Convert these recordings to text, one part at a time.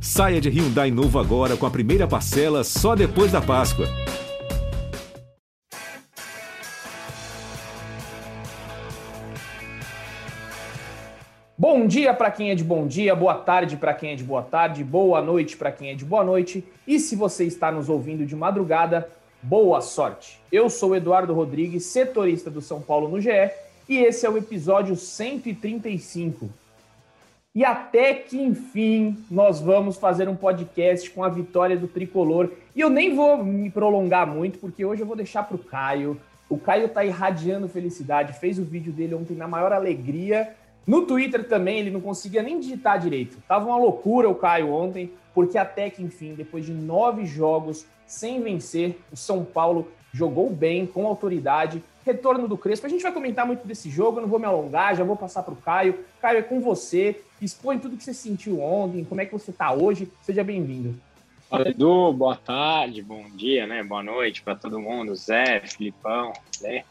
Saia de Hyundai novo agora com a primeira parcela só depois da Páscoa. Bom dia para quem é de bom dia, boa tarde para quem é de boa tarde, boa noite para quem é de boa noite. E se você está nos ouvindo de madrugada, boa sorte. Eu sou Eduardo Rodrigues, setorista do São Paulo no GE, e esse é o episódio 135. E até que enfim nós vamos fazer um podcast com a vitória do tricolor. E eu nem vou me prolongar muito, porque hoje eu vou deixar para o Caio. O Caio tá irradiando felicidade, fez o vídeo dele ontem na maior alegria. No Twitter também ele não conseguia nem digitar direito. Tava uma loucura o Caio ontem, porque até que enfim, depois de nove jogos sem vencer, o São Paulo jogou bem, com autoridade, retorno do Crespo. A gente vai comentar muito desse jogo, eu não vou me alongar, já vou passar para o Caio. Caio, é com você. Expõe tudo que você sentiu ontem, como é que você está hoje. Seja bem-vindo. Fala, Edu, boa tarde, bom dia, né? Boa noite para todo mundo, Zé, Filipão, né?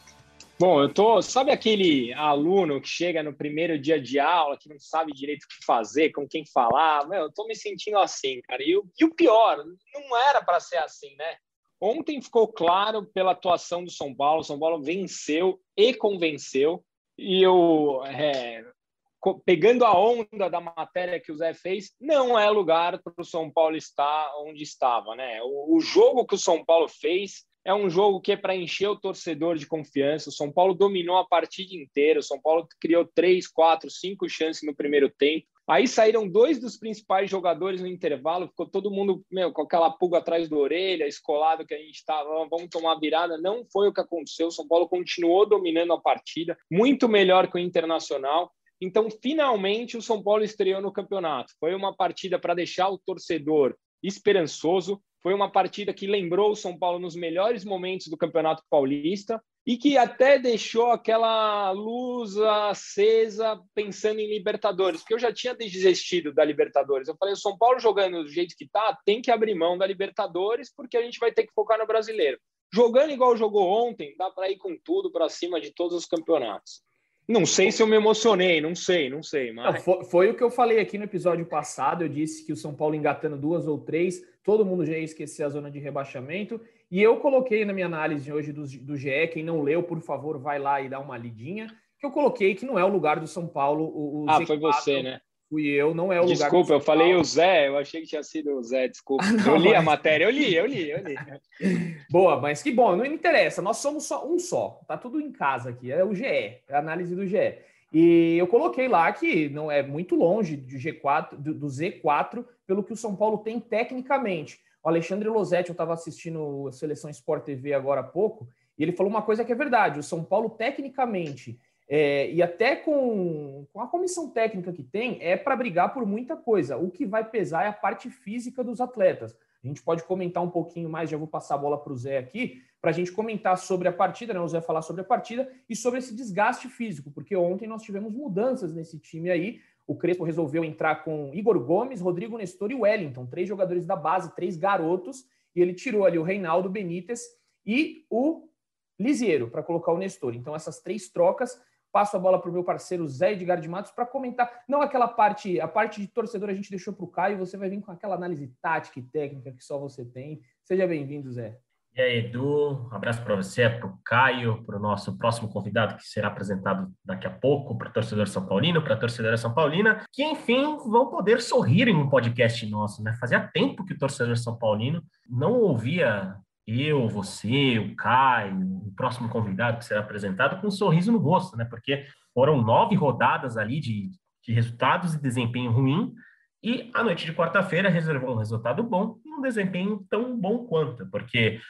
Bom, eu tô. Sabe aquele aluno que chega no primeiro dia de aula, que não sabe direito o que fazer, com quem falar? Meu, eu tô me sentindo assim, cara. E, o, e o pior, não era para ser assim, né? Ontem ficou claro pela atuação do São Paulo, São Paulo venceu e convenceu. E eu, é, pegando a onda da matéria que o Zé fez, não é lugar para o São Paulo estar onde estava. Né? O, o jogo que o São Paulo fez é um jogo que é para encher o torcedor de confiança. O São Paulo dominou a partida inteira. O São Paulo criou três, quatro, cinco chances no primeiro tempo. Aí saíram dois dos principais jogadores no intervalo, ficou todo mundo meu, com aquela pulga atrás da orelha, escolado que a gente estava, vamos tomar virada. Não foi o que aconteceu. O São Paulo continuou dominando a partida, muito melhor que o Internacional. Então, finalmente, o São Paulo estreou no campeonato. Foi uma partida para deixar o torcedor esperançoso. Foi uma partida que lembrou o São Paulo nos melhores momentos do Campeonato Paulista e que até deixou aquela luz acesa pensando em Libertadores, porque eu já tinha desistido da Libertadores. Eu falei, o São Paulo jogando do jeito que tá, tem que abrir mão da Libertadores, porque a gente vai ter que focar no Brasileiro. Jogando igual jogou ontem, dá para ir com tudo para cima de todos os campeonatos. Não sei se eu me emocionei, não sei, não sei. Mas... Não, foi, foi, o que eu falei aqui no episódio passado. Eu disse que o São Paulo engatando duas ou três, todo mundo já ia esquecer a zona de rebaixamento. E eu coloquei na minha análise hoje do, do GE, quem não leu, por favor, vai lá e dá uma lidinha, que eu coloquei que não é o lugar do São Paulo. O, o ah, Z4, foi você, né? Fui eu, não é o desculpa, lugar. Desculpa, eu falei o Zé, eu achei que tinha sido o Zé, desculpa. Não, eu li mas... a matéria, eu li, eu li, eu li. Boa, mas que bom, não interessa, nós somos só um só, tá tudo em casa aqui, é o GE, é a análise do GE. E eu coloquei lá que não é muito longe do G4, do, do Z4, pelo que o São Paulo tem tecnicamente. O Alexandre Losetti, eu estava assistindo a Seleção Sport TV agora há pouco, e ele falou uma coisa que é verdade: o São Paulo, tecnicamente, é, e até com, com a comissão técnica que tem, é para brigar por muita coisa. O que vai pesar é a parte física dos atletas. A gente pode comentar um pouquinho mais, já vou passar a bola para o Zé aqui, para a gente comentar sobre a partida, né? O Zé falar sobre a partida e sobre esse desgaste físico, porque ontem nós tivemos mudanças nesse time aí o Crespo resolveu entrar com Igor Gomes, Rodrigo Nestor e Wellington, três jogadores da base, três garotos, e ele tirou ali o Reinaldo Benítez e o Lisiero para colocar o Nestor. Então, essas três trocas. Passo a bola para o meu parceiro Zé Edgar de Matos para comentar. Não aquela parte, a parte de torcedor a gente deixou para o Caio, você vai vir com aquela análise tática e técnica que só você tem. Seja bem-vindo, Zé. E aí, Edu, um abraço para você, para o Caio, para o nosso próximo convidado que será apresentado daqui a pouco, para o torcedor São Paulino, para a torcedora São Paulina, que enfim vão poder sorrir em um podcast nosso, né? Fazia tempo que o torcedor São Paulino não ouvia eu, você, o Caio, o próximo convidado que será apresentado com um sorriso no rosto, né? Porque foram nove rodadas ali de, de resultados e desempenho ruim, e a noite de quarta-feira reservou um resultado bom e um desempenho tão bom quanto, porque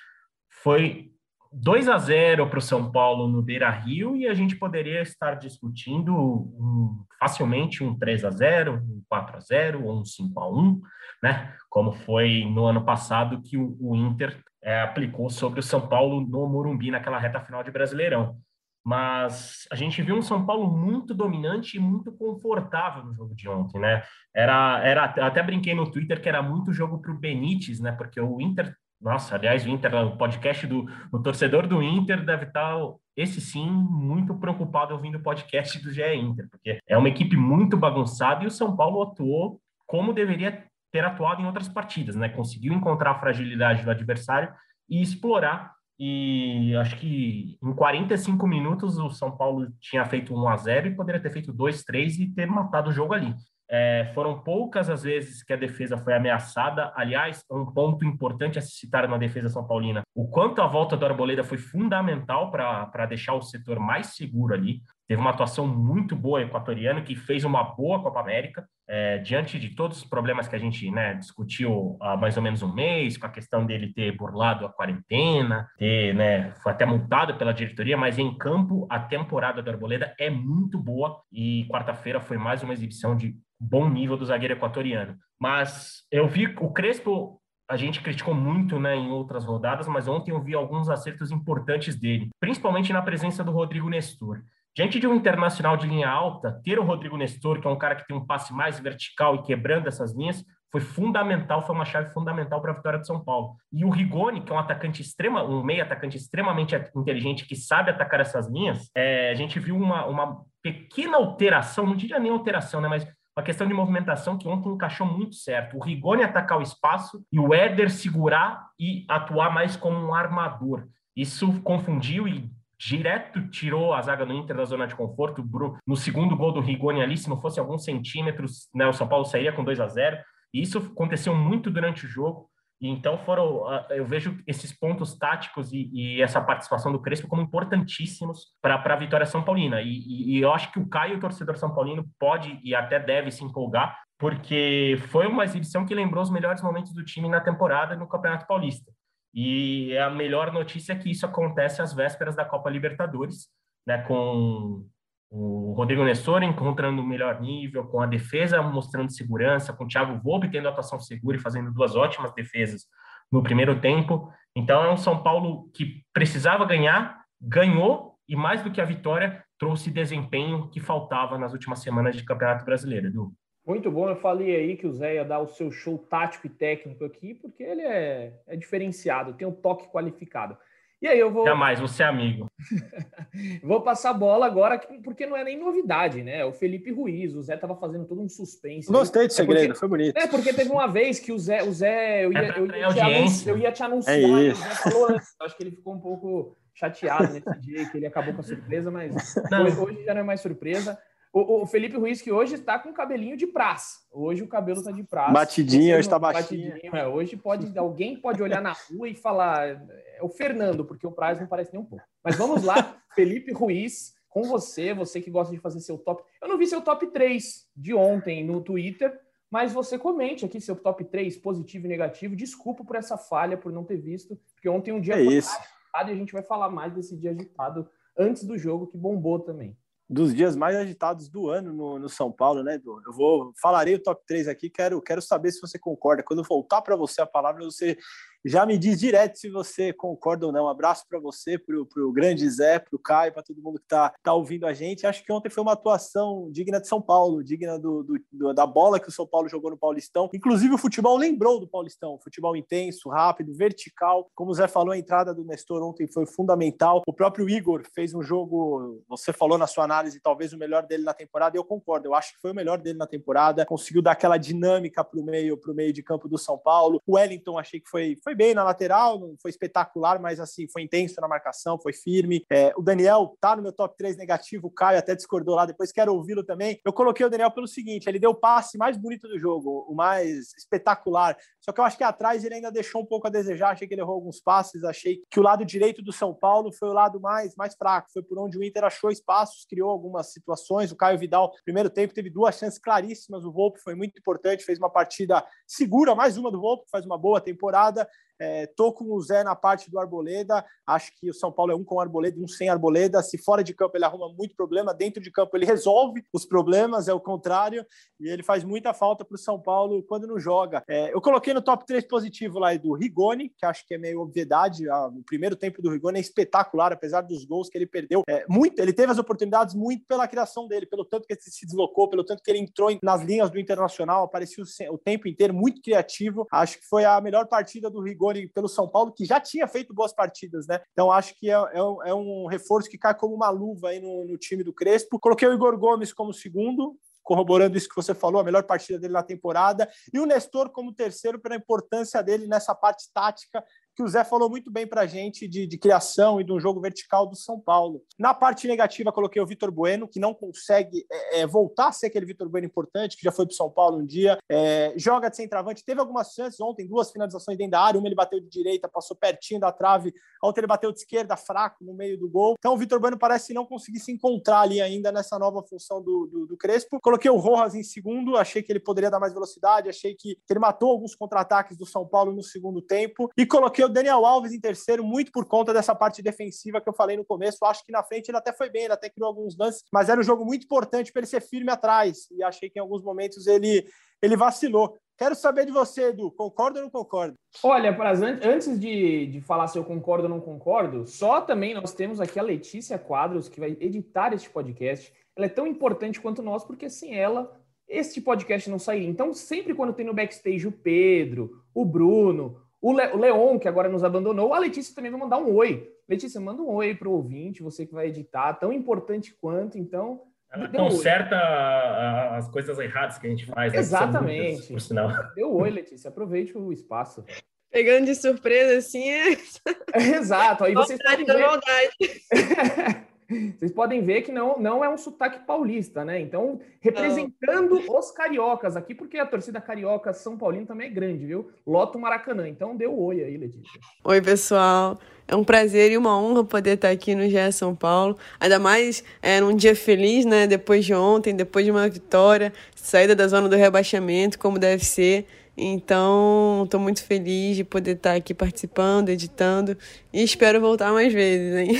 foi 2 a 0 para o São Paulo no Beira Rio e a gente poderia estar discutindo um, facilmente um 3 a 0 um 4 a 0 ou um 5 a 1 né? Como foi no ano passado que o, o Inter é, aplicou sobre o São Paulo no Morumbi naquela reta final de Brasileirão. Mas a gente viu um São Paulo muito dominante e muito confortável no jogo de ontem, né? Era, era até brinquei no Twitter que era muito jogo para o Benítez, né? Porque o Inter nossa, aliás, o Inter, o podcast do o torcedor do Inter deve estar, esse sim, muito preocupado ouvindo o podcast do GE Inter, porque é uma equipe muito bagunçada e o São Paulo atuou como deveria ter atuado em outras partidas, né? Conseguiu encontrar a fragilidade do adversário e explorar. E acho que em 45 minutos o São Paulo tinha feito 1 a 0 e poderia ter feito 2, 3 e ter matado o jogo ali. É, foram poucas as vezes que a defesa foi ameaçada. Aliás, um ponto importante a se citar na defesa São Paulina: o quanto a volta do Arboleda foi fundamental para deixar o setor mais seguro ali. Teve uma atuação muito boa equatoriana, que fez uma boa Copa América, é, diante de todos os problemas que a gente né, discutiu há mais ou menos um mês, com a questão dele ter burlado a quarentena, ter, né, foi até multado pela diretoria, mas em campo a temporada do Arboleda é muito boa e quarta-feira foi mais uma exibição de bom nível do zagueiro equatoriano. Mas eu vi o Crespo, a gente criticou muito né, em outras rodadas, mas ontem eu vi alguns acertos importantes dele, principalmente na presença do Rodrigo Nestor. Diante de um internacional de linha alta, ter o Rodrigo Nestor, que é um cara que tem um passe mais vertical e quebrando essas linhas, foi fundamental, foi uma chave fundamental para a vitória de São Paulo. E o Rigoni, que é um atacante extrema, um meio atacante extremamente inteligente que sabe atacar essas linhas, é, a gente viu uma, uma pequena alteração, não diria nem alteração, né, mas uma questão de movimentação que ontem encaixou muito certo. O Rigoni atacar o espaço e o Éder segurar e atuar mais como um armador. Isso confundiu e direto tirou a zaga do Inter da zona de conforto. No segundo gol do Rigoni ali, se não fosse alguns centímetros, né, o São Paulo sairia com 2 a 0. E isso aconteceu muito durante o jogo. E então foram, ah, eu vejo esses pontos táticos e, e essa participação do Crespo como importantíssimos para a vitória São Paulina. E, e, e, eu acho que o Caio, o torcedor São Paulino, pode e até deve se empolgar, porque foi uma exibição que lembrou os melhores momentos do time na temporada no Campeonato Paulista. E a melhor notícia é que isso acontece às vésperas da Copa Libertadores, né, com o Rodrigo Nestor encontrando o melhor nível, com a defesa mostrando segurança, com o Thiago Volpe tendo atuação segura e fazendo duas ótimas defesas no primeiro tempo. Então é um São Paulo que precisava ganhar, ganhou e mais do que a vitória trouxe desempenho que faltava nas últimas semanas de Campeonato Brasileiro, Edu. Muito bom, eu falei aí que o Zé ia dar o seu show tático e técnico aqui, porque ele é, é diferenciado, tem um toque qualificado. E aí eu vou. Jamais, você é amigo. vou passar a bola agora, porque não é nem novidade, né? O Felipe Ruiz, o Zé tava fazendo todo um suspense. Gostei do segredo, é porque, foi bonito. É, porque teve uma vez que o Zé, o Zé eu, ia, é eu, ia te anunciar, eu ia te anunciar, é isso. o Zé falou antes. Eu acho que ele ficou um pouco chateado nesse dia, que ele acabou com a surpresa, mas hoje, hoje já não é mais surpresa. O, o, Felipe Ruiz, que hoje está com cabelinho de praça. Hoje o cabelo está de praça. Batidinho, hoje está baixinho. É, hoje pode, alguém pode olhar na rua e falar, é o Fernando, porque o Praz não parece nem um pouco. Mas vamos lá, Felipe Ruiz, com você, você que gosta de fazer seu top. Eu não vi seu top 3 de ontem no Twitter, mas você comente aqui seu top 3, positivo e negativo. Desculpa por essa falha, por não ter visto, porque ontem um dia é foi agitado e a gente vai falar mais desse dia agitado antes do jogo, que bombou também dos dias mais agitados do ano no, no, São Paulo, né, Edu? Eu vou falarei o top 3 aqui, quero, quero saber se você concorda. Quando voltar para você a palavra, você já me diz direto se você concorda ou não. Um abraço para você, para o grande Zé, para o Caio, para todo mundo que está tá ouvindo a gente. Acho que ontem foi uma atuação digna de São Paulo, digna do, do, do, da bola que o São Paulo jogou no Paulistão. Inclusive, o futebol lembrou do Paulistão. Futebol intenso, rápido, vertical. Como o Zé falou, a entrada do Nestor ontem foi fundamental. O próprio Igor fez um jogo, você falou na sua análise, talvez o melhor dele na temporada, eu concordo. Eu acho que foi o melhor dele na temporada. Conseguiu dar aquela dinâmica para o meio, meio de campo do São Paulo. O Wellington, achei que foi, foi bem na lateral, não foi espetacular, mas assim, foi intenso na marcação, foi firme. É, o Daniel tá no meu top 3 negativo, o Caio até discordou lá, depois quero ouvi-lo também. Eu coloquei o Daniel pelo seguinte: ele deu o passe mais bonito do jogo, o mais espetacular. Só que eu acho que atrás ele ainda deixou um pouco a desejar, achei que ele errou alguns passes, achei que o lado direito do São Paulo foi o lado mais, mais fraco, foi por onde o Inter achou espaços, criou algumas situações. O Caio Vidal, primeiro tempo, teve duas chances claríssimas, o Volpe foi muito importante, fez uma partida segura, mais uma do Volpe, faz uma boa temporada. É, tô com o Zé na parte do Arboleda. Acho que o São Paulo é um com Arboleda um sem Arboleda. Se fora de campo ele arruma muito problema, dentro de campo ele resolve os problemas, é o contrário. E ele faz muita falta para o São Paulo quando não joga. É, eu coloquei no top 3 positivo lá do Rigoni, que acho que é meio obviedade. O primeiro tempo do Rigoni é espetacular, apesar dos gols que ele perdeu. É, muito, ele teve as oportunidades muito pela criação dele, pelo tanto que ele se deslocou, pelo tanto que ele entrou nas linhas do Internacional, apareceu o tempo inteiro, muito criativo. Acho que foi a melhor partida do Rigoni Rigoni pelo São Paulo, que já tinha feito boas partidas, né? Então acho que é, é, um, é um, reforço que cai como uma luva aí no, no, time do Crespo. Coloquei o Igor Gomes como segundo, corroborando isso que você falou, a melhor partida dele na temporada. E o Nestor como terceiro pela importância dele nessa parte tática que o Zé falou muito bem para a gente de, de, criação e de um jogo vertical do São Paulo. Na parte negativa, coloquei o Vitor Bueno, que não consegue é, é, voltar a ser aquele Vitor Bueno importante, que já foi para São Paulo um dia. É, joga de centroavante, teve algumas chances ontem, duas finalizações dentro da área. Uma ele bateu de direita, passou pertinho da trave, a outra ele bateu de esquerda, fraco, no meio do gol. Então o Vitor Bueno parece não conseguir se encontrar ali ainda nessa nova função do, do, do Crespo. Coloquei o Rojas em segundo, achei que ele poderia dar mais velocidade, achei que ele matou alguns contra-ataques do São Paulo no segundo tempo. E coloquei o Daniel Alves em terceiro, muito por conta dessa parte defensiva que eu falei no começo. Acho que na frente ele até foi bem, ele até criou alguns lances, mas era um jogo muito importante para ele ser firme atrás. E achei que em alguns momentos ele, ele vacilou. Quero saber de você, Edu. Concorda ou não concorda? Olha, Praz, antes de, de falar se eu concordo ou não concordo, só também nós temos aqui a Letícia Quadros, que vai editar este podcast. Ela é tão importante quanto nós, porque sem ela, este podcast não sairia. Então, sempre quando tem no backstage o Pedro, o Bruno, o, Le o Leon, que agora nos abandonou, a Letícia também vai mandar um oi. Letícia, manda um oi para o ouvinte, você que vai editar, tão importante quanto, então. Ela conserta oi. as coisas erradas que a gente faz. Né, Exatamente. Muitas, por sinal. Deu oi, Letícia, aproveite o espaço. Pegando de surpresa assim é. Exato, aí vocês podem ver. Vocês podem ver que não, não é um sotaque paulista, né? Então, representando não. os cariocas aqui, porque a torcida carioca São Paulino também é grande, viu? Lota o Maracanã. Então, deu oi aí, Letícia. Oi, pessoal. É um prazer e uma honra poder estar aqui no GE São Paulo. Ainda mais é, num dia feliz, né? Depois de ontem, depois de uma vitória, saída da zona do rebaixamento, como deve ser. Então, estou muito feliz de poder estar aqui participando, editando e espero voltar mais vezes, hein?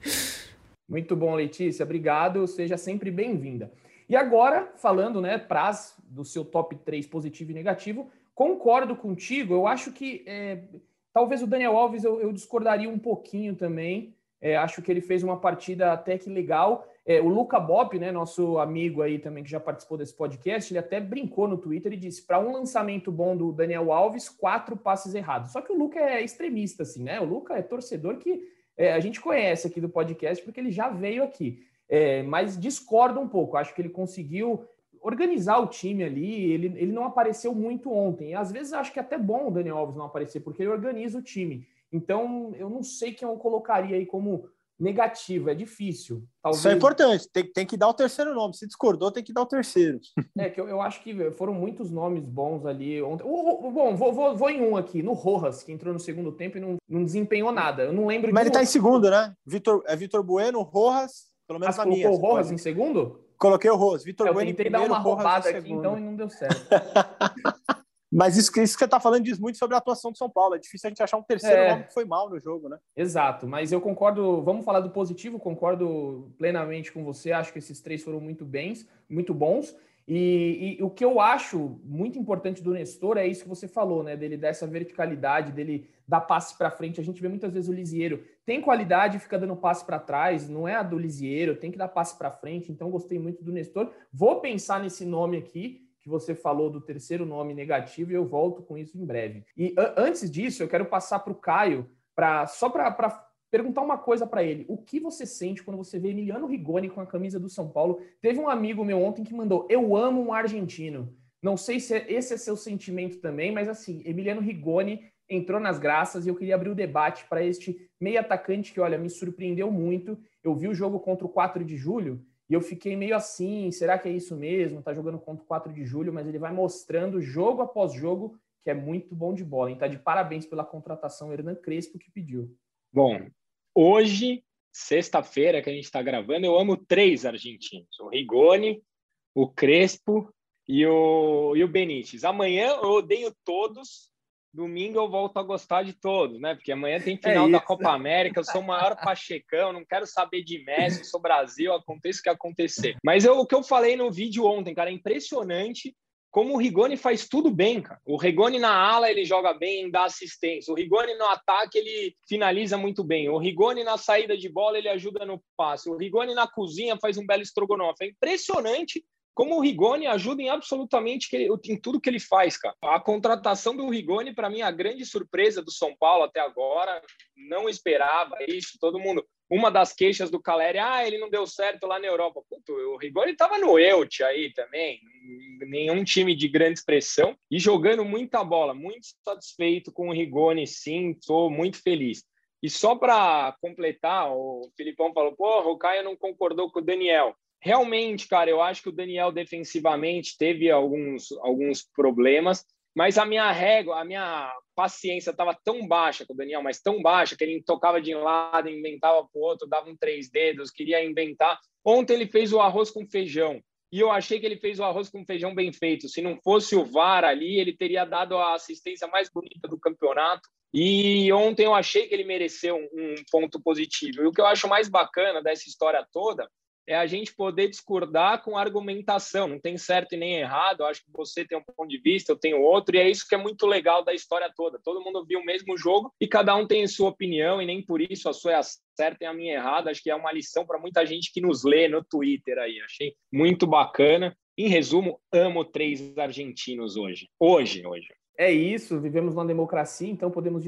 Muito bom, Letícia. Obrigado. Seja sempre bem-vinda. E agora, falando, né, Praz, do seu top 3 positivo e negativo, concordo contigo. Eu acho que é, talvez o Daniel Alves eu, eu discordaria um pouquinho também. É, acho que ele fez uma partida até que legal. É, o Luca Bop, né, nosso amigo aí também que já participou desse podcast, ele até brincou no Twitter e disse: para um lançamento bom do Daniel Alves, quatro passes errados. Só que o Luca é extremista, assim, né? O Luca é torcedor que é, a gente conhece aqui do podcast porque ele já veio aqui. É, mas discordo um pouco. Acho que ele conseguiu organizar o time ali. Ele, ele não apareceu muito ontem. Às vezes acho que é até bom o Daniel Alves não aparecer, porque ele organiza o time. Então, eu não sei quem eu colocaria aí como negativo, é difícil. Talvez... Isso é importante, tem, tem que dar o terceiro nome. Se discordou, tem que dar o terceiro. É, que eu, eu acho que foram muitos nomes bons ali ontem. O, o, bom, vou, vou, vou, em um aqui, no Rojas, que entrou no segundo tempo e não, não desempenhou nada. Eu não lembro Mas ele tá em segundo, né? Vitor, é Vitor Bueno, Rojas, pelo menos ah, na minha. o Rojas pode... em segundo? Coloquei o Rojas. Vitor é, Bueno em primeiro, dar uma roubada aqui, então, e não deu certo. Mas isso, isso que você está falando diz muito sobre a atuação do São Paulo. É difícil a gente achar um terceiro é. nome que foi mal no jogo, né? Exato, mas eu concordo. Vamos falar do positivo, concordo plenamente com você. Acho que esses três foram muito bens, muito bons. E, e, o que eu acho muito importante do Nestor é isso que você falou, né? Dele dessa verticalidade, dele dar passe para frente. A gente vê muitas vezes o Lisieiro tem qualidade, fica dando passe para trás, não é a do Lisieiro, tem que dar passe para frente. Então gostei muito do Nestor. Vou pensar nesse nome aqui que você falou do terceiro nome negativo e eu volto com isso em breve. E antes disso, eu quero passar para o Caio para só para perguntar uma coisa para ele. O que você sente quando você vê Emiliano Rigoni com a camisa do São Paulo? Teve um amigo meu ontem que mandou: "Eu amo um argentino". Não sei se é, esse é seu sentimento também, mas assim, Emiliano Rigoni entrou nas graças e eu queria abrir o debate para este meio atacante que, olha, me surpreendeu muito. Eu vi o jogo contra o 4 de julho e eu fiquei meio assim, será que é isso mesmo? Tá jogando contra o 4 de julho, mas ele vai mostrando jogo após jogo que é muito bom de bola. Então, tá de parabéns pela contratação Hernan Crespo que pediu. Bom, hoje, sexta-feira que a gente está gravando, eu amo três argentinos: o Rigoni, o Crespo e o, e o Benítez. Amanhã eu odeio todos, domingo eu volto a gostar de todos, né? Porque amanhã tem é final é da Copa América, eu sou o maior pachecão, não quero saber de Messi, sou Brasil, aconteça o que acontecer. Mas eu, o que eu falei no vídeo ontem, cara, é impressionante como o Rigoni faz tudo bem, cara. O Rigoni na ala ele joga bem, dá assistência. O Rigoni no ataque ele finaliza muito bem. O Rigoni na saída de bola ele ajuda no passe. O Rigoni na cozinha faz um belo estrogonofe. É impressionante como o Rigoni ajuda em absolutamente que, em tudo que ele faz, cara. A contratação do Rigoni, para mim, é a grande surpresa do São Paulo até agora. Não esperava isso. Todo mundo. uma das queixas do Caleri, ah, ele não deu certo lá na Europa. Puto, o Rigoni estava no Elche aí também, nenhum time de grande expressão e jogando muita bola, muito satisfeito com o Rigoni, sim, estou muito feliz. E só para completar, o Filipão falou, porra, o Caio não concordou com o Daniel. Realmente, cara, eu acho que o Daniel defensivamente teve alguns, alguns problemas, mas a minha régua, a minha paciência estava tão baixa com o Daniel, mas tão baixa que ele tocava de um lado, inventava para o outro, dava um três dedos, queria inventar. Ontem ele fez o arroz com feijão e eu achei que ele fez o arroz com feijão bem feito. Se não fosse o VAR ali, ele teria dado a assistência mais bonita do campeonato. E ontem eu achei que ele mereceu um ponto positivo. E o que eu acho mais bacana dessa história toda é a gente poder discordar com argumentação. Não tem certo e nem errado. Eu acho que você tem um ponto de vista, eu tenho outro, e é isso que é muito legal da história toda. Todo mundo viu o mesmo jogo e cada um tem a sua opinião, e nem por isso a sua é a certa e a minha é errada. Acho que é uma lição para muita gente que nos lê no Twitter aí. Achei muito bacana. Em resumo, amo três argentinos hoje. Hoje, hoje. É isso, vivemos numa democracia, então podemos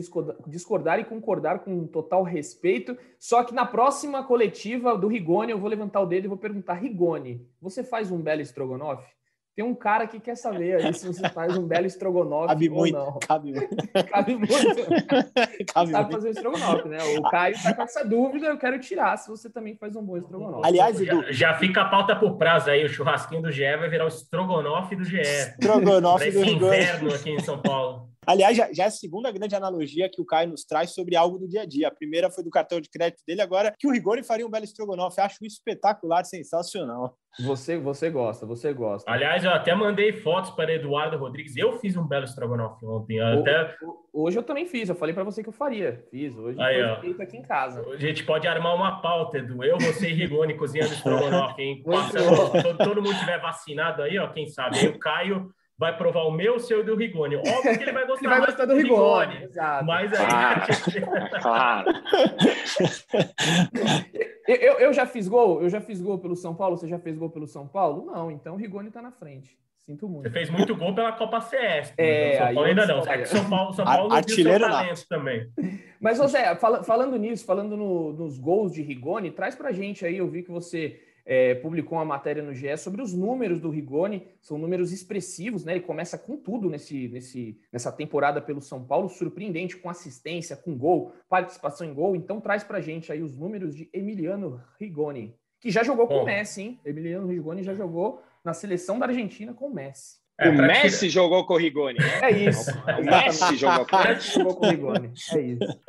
discordar e concordar com total respeito. Só que na próxima coletiva do Rigoni, eu vou levantar o dedo e vou perguntar: Rigoni, você faz um belo estrogonofe? Tem um cara que quer saber aí se você faz um belo estrogonofe cabe ou muito, não. Cabe muito. cabe muito. cabe sabe muito. fazer estrogonofe, né? O Caio tá com essa dúvida, eu quero tirar se você também faz um bom estrogonofe. Aliás, Edu, Já, já fica a pauta por prazo aí, o churrasquinho do GE vai virar o estrogonofe do GE. estrogonofe do Rigoni. inverno aqui em São Paulo. Aliás, já, já é a segunda grande analogia que o Caio nos traz sobre algo do dia a dia. A primeira foi do cartão de crédito dele, agora que o Rigoni faria um belo estrogonofe. Acho isso espetacular, sensacional. Você, você gosta, você gosta. Aliás, eu até mandei fotos para Eduardo Rodrigues. Eu fiz um belo estrogonofe ontem. O- até o- Hoje eu também fiz, eu falei para você que eu faria. Fiz, hoje Aí, ó. feito aqui em casa. A gente pode armar uma pauta, Edu. Eu, você e Rigoni cozinhando estrogonofe, hein? Bom. todo, todo mundo tiver vacinado aí, ó, quem sabe. Aí o Caio vai provar o meu, o seu e o do Rigoni. Óbvio que ele vai gostar, Ele vai gostar do Rigoni. Exato. Mas aí. Ah, claro. Eu, eu, eu já fiz gol? Eu já fiz gol pelo São Paulo? Você já fez gol pelo São Paulo? Não, então o Rigoni tá na frente. Sinto Você muito. fez muito gol pela Copa CS. É, São Paulo é ainda não. É que São Paulo, São Paulo não viu seu artilheiro talento também. Mas, José, fala- falando nisso, falando no- nos gols de Rigoni, traz pra gente aí, eu vi que você é, publicou uma matéria no GE sobre os números do Rigoni, são números expressivos, né? Ele começa com tudo nesse, nesse, nessa temporada pelo São Paulo, surpreendente, com assistência, com gol, participação em gol. Então traz pra gente aí os números de Emiliano Rigoni, que já jogou com o Messi, hein? Emiliano Rigoni já jogou na seleção da Argentina com o Messi. É, o pra Messi jogou com o Rigoni. né? É isso. O Messi jogou com O o Messi jogou com o Rigoni. É isso.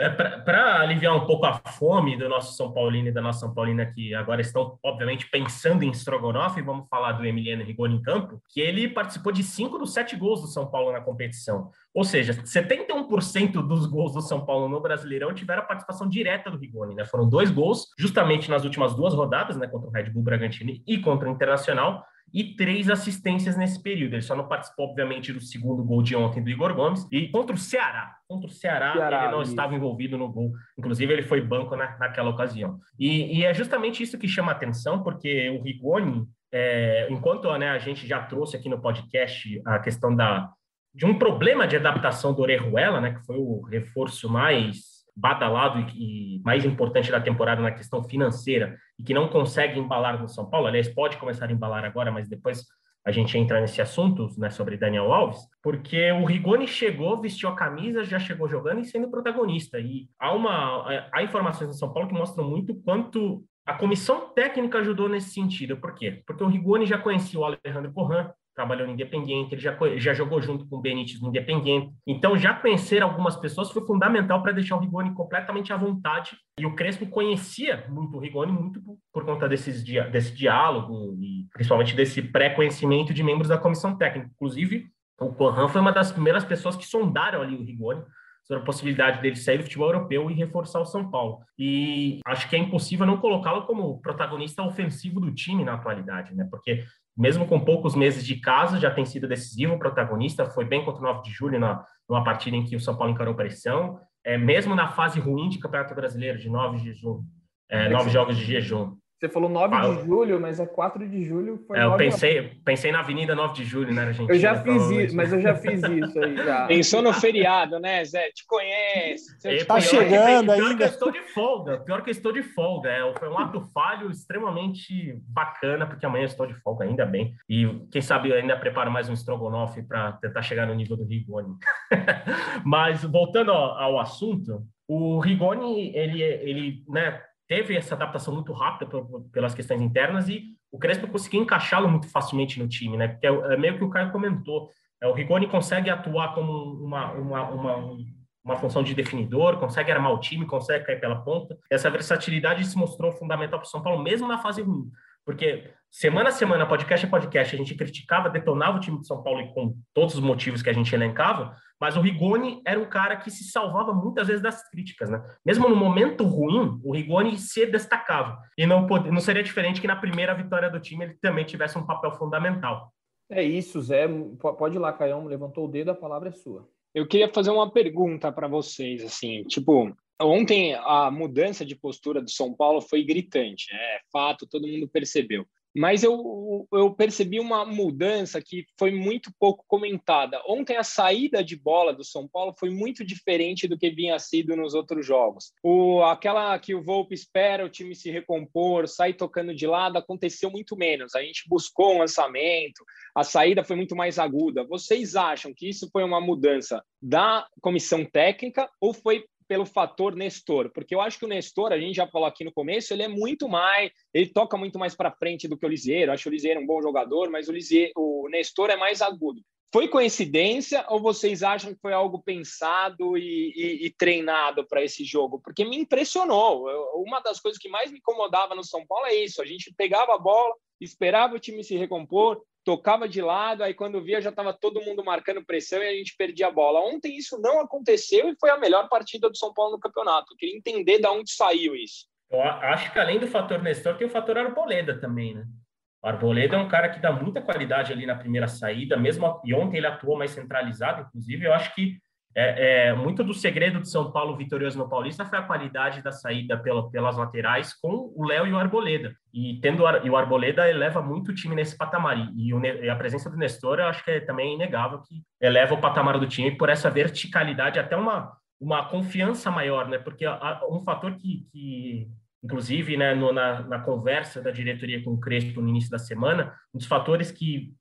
Para aliviar um pouco a fome do nosso São Paulino e da nossa São Paulina que agora estão, obviamente, pensando em Strogonoff, vamos falar do Emiliano Rigoni em campo, que ele participou de cinco dos sete gols do São Paulo na competição. Ou seja, 71% dos gols do São Paulo no Brasileirão tiveram a participação direta do Rigoni, né? Foram dois gols, justamente nas últimas duas rodadas, né? Contra o Red Bull Bragantino e contra o Internacional e três assistências nesse período. Ele só não participou, obviamente, do segundo gol de ontem do Igor Gomes. E contra o Ceará. Contra o Ceará, Ceará, ele não isso. estava envolvido no gol. Inclusive, ele foi banco na, naquela ocasião. E, e é justamente isso que chama atenção, porque o Rigoni, é, enquanto né, a gente já trouxe aqui no podcast a questão da, de um problema de adaptação do Orejuela, né, que foi o reforço mais badalado e, e mais importante da temporada na questão financeira e que não consegue embalar no São Paulo. Aliás, pode começar a embalar agora, mas depois a gente entra nesse assunto, né, sobre Daniel Alves, porque o Rigoni chegou, vestiu a camisa, já chegou jogando e sendo protagonista. E há uma há informações no São Paulo que mostram muito quanto a comissão técnica ajudou nesse sentido. Por quê? Porque o Rigoni já conhecia o Alejandro Corran, trabalhou no Independiente, ele já, já jogou junto com o Benítez no Independiente. Então, já conhecer algumas pessoas foi fundamental para deixar o Rigoni completamente à vontade. E o Crespo conhecia muito o Rigoni, muito por, por conta desses, desse diálogo e principalmente desse pré-conhecimento de membros da comissão técnica. Inclusive, o Corran foi uma das primeiras pessoas que sondaram ali o Rigoni sobre a possibilidade dele sair do futebol europeu e reforçar o São Paulo. E acho que é impossível não colocá-lo como protagonista ofensivo do time na atualidade, né? Porque mesmo com poucos meses de casa, já tem sido decisivo, protagonista, foi bem contra o 9 de julho, na, numa partida em que o São Paulo encarou pressão, é, mesmo na fase ruim de Campeonato Brasileiro, de nove, jejum, é, nove jogos de jejum. Você falou 9 ah, de julho, mas é 4 de julho. Foi é, eu pensei, pensei na Avenida 9 de julho, né, Argentina? Eu já fiz isso, mas eu já fiz isso aí. Já. Pensou no feriado, né, Zé? Te conhece. Você tá chegando ainda. Pior que eu estou de folga. Pior que eu estou de folga. É, foi um ato falho extremamente bacana, porque amanhã eu estou de folga, ainda bem. E quem sabe eu ainda preparo mais um estrogonofe para tentar chegar no nível do Rigoni. mas voltando ao, ao assunto, o Rigoni, ele, ele né, teve essa adaptação muito rápida pelas questões internas e o Crespo conseguiu encaixá-lo muito facilmente no time, né? Porque é, é meio que o Caio comentou, é, o Rigoni consegue atuar como uma, uma, uma, uma função de definidor, consegue armar o time, consegue cair pela ponta. Essa versatilidade se mostrou fundamental para o São Paulo, mesmo na fase ruim. Porque semana a semana, podcast a podcast, a gente criticava, detonava o time de São Paulo com todos os motivos que a gente elencava, mas o Rigoni era um cara que se salvava muitas vezes das críticas, né? Mesmo no momento ruim, o Rigoni se destacava. E não, não seria diferente que na primeira vitória do time ele também tivesse um papel fundamental. É isso, Zé. Pode ir lá, Caião, levantou o dedo, a palavra é sua. Eu queria fazer uma pergunta para vocês, assim, tipo, ontem a mudança de postura do São Paulo foi gritante, é fato, todo mundo percebeu. Mas eu, eu percebi uma mudança que foi muito pouco comentada. Ontem a saída de bola do São Paulo foi muito diferente do que vinha sido nos outros jogos. O, aquela que o Volpe espera o time se recompor, sai tocando de lado, aconteceu muito menos. A gente buscou um lançamento, a saída foi muito mais aguda. Vocês acham que isso foi uma mudança da comissão técnica ou foi pelo fator Nestor, porque eu acho que o Nestor, a gente já falou aqui no começo, ele é muito mais, ele toca muito mais para frente do que o Liseiro. Acho o Liseiro um bom jogador, mas o, Liseiro, o Nestor é mais agudo. Foi coincidência ou vocês acham que foi algo pensado e, e, e treinado para esse jogo? Porque me impressionou. Eu, uma das coisas que mais me incomodava no São Paulo é isso: a gente pegava a bola, esperava o time se recompor, tocava de lado, aí quando via já estava todo mundo marcando pressão e a gente perdia a bola. Ontem isso não aconteceu e foi a melhor partida do São Paulo no campeonato. Eu queria entender de onde saiu isso. Eu acho que além do fator Nestor, tem o fator Arboleda também, né? O Arboleda é um cara que dá muita qualidade ali na primeira saída, mesmo e ontem ele atuou mais centralizado, inclusive. Eu acho que é, é, muito do segredo de São Paulo vitorioso no Paulista foi a qualidade da saída pela, pelas laterais com o Léo e o Arboleda. E tendo e o Arboleda eleva muito o time nesse patamar. E, o, e, a presença do Nestor, eu acho que é também inegável que eleva o patamar do time por essa verticalidade, até uma, uma confiança maior, né? Porque a, um fator que, que inclusive, né, no, na, na conversa da diretoria com o Crespo no início da semana, um dos fatores que,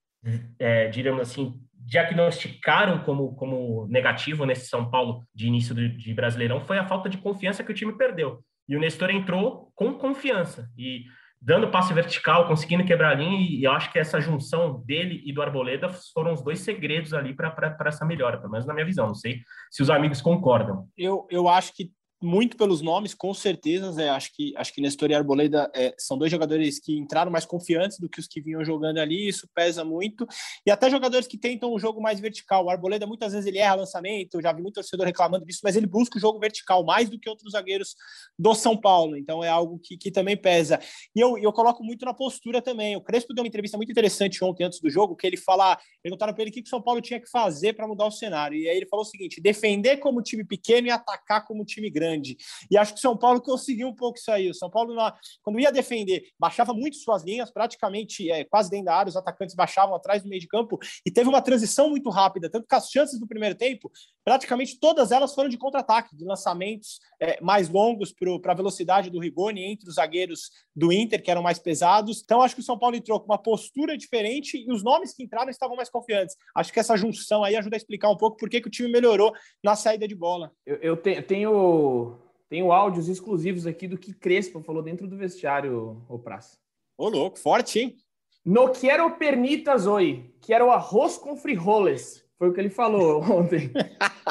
é, diríamos assim, diagnosticaram como, como negativo nesse São Paulo de início de, de Brasileirão foi a falta de confiança que o time perdeu. E o Nestor entrou com confiança e dando passe vertical, conseguindo quebrar a linha, e eu acho que essa junção dele e do Arboleda foram os dois segredos ali para essa melhora, pelo menos na minha visão. Não sei se os amigos concordam. Eu, eu acho que muito pelos nomes, com certeza. Né? Acho que acho que Nestor e Arboleda é, são dois jogadores que entraram mais confiantes do que os que vinham jogando ali. Isso pesa muito. E até jogadores que tentam um jogo mais vertical. O Arboleda muitas vezes ele erra lançamento. Já vi muito torcedor reclamando disso, mas ele busca o jogo vertical mais do que outros zagueiros do São Paulo. Então é algo que, que também pesa. E eu, eu coloco muito na postura também. O Crespo deu uma entrevista muito interessante ontem antes do jogo, que ele fala, perguntaram para ele o que o São Paulo tinha que fazer para mudar o cenário. E aí ele falou o seguinte: defender como time pequeno e atacar como time grande grande. E acho que o São Paulo conseguiu um pouco isso aí. O São Paulo, quando ia defender, baixava muito suas linhas, praticamente é, quase dentro da área, os atacantes baixavam atrás do meio de campo e teve uma transição muito rápida, tanto que as chances do primeiro tempo, praticamente todas elas foram de contra-ataque, de lançamentos é, mais longos para a velocidade do Rigoni entre os zagueiros do Inter, que eram mais pesados. Então, acho que o São Paulo entrou com uma postura diferente e os nomes que entraram estavam mais confiantes. Acho que essa junção aí ajuda a explicar um pouco por que, que o time melhorou na saída de bola. Eu, eu tenho tenho áudios exclusivos aqui do que Crespo falou dentro do vestiário, o Praça. Ô, louco, forte, hein? No quero pernitas hoje, quero arroz com frijoles. Foi o que ele falou ontem.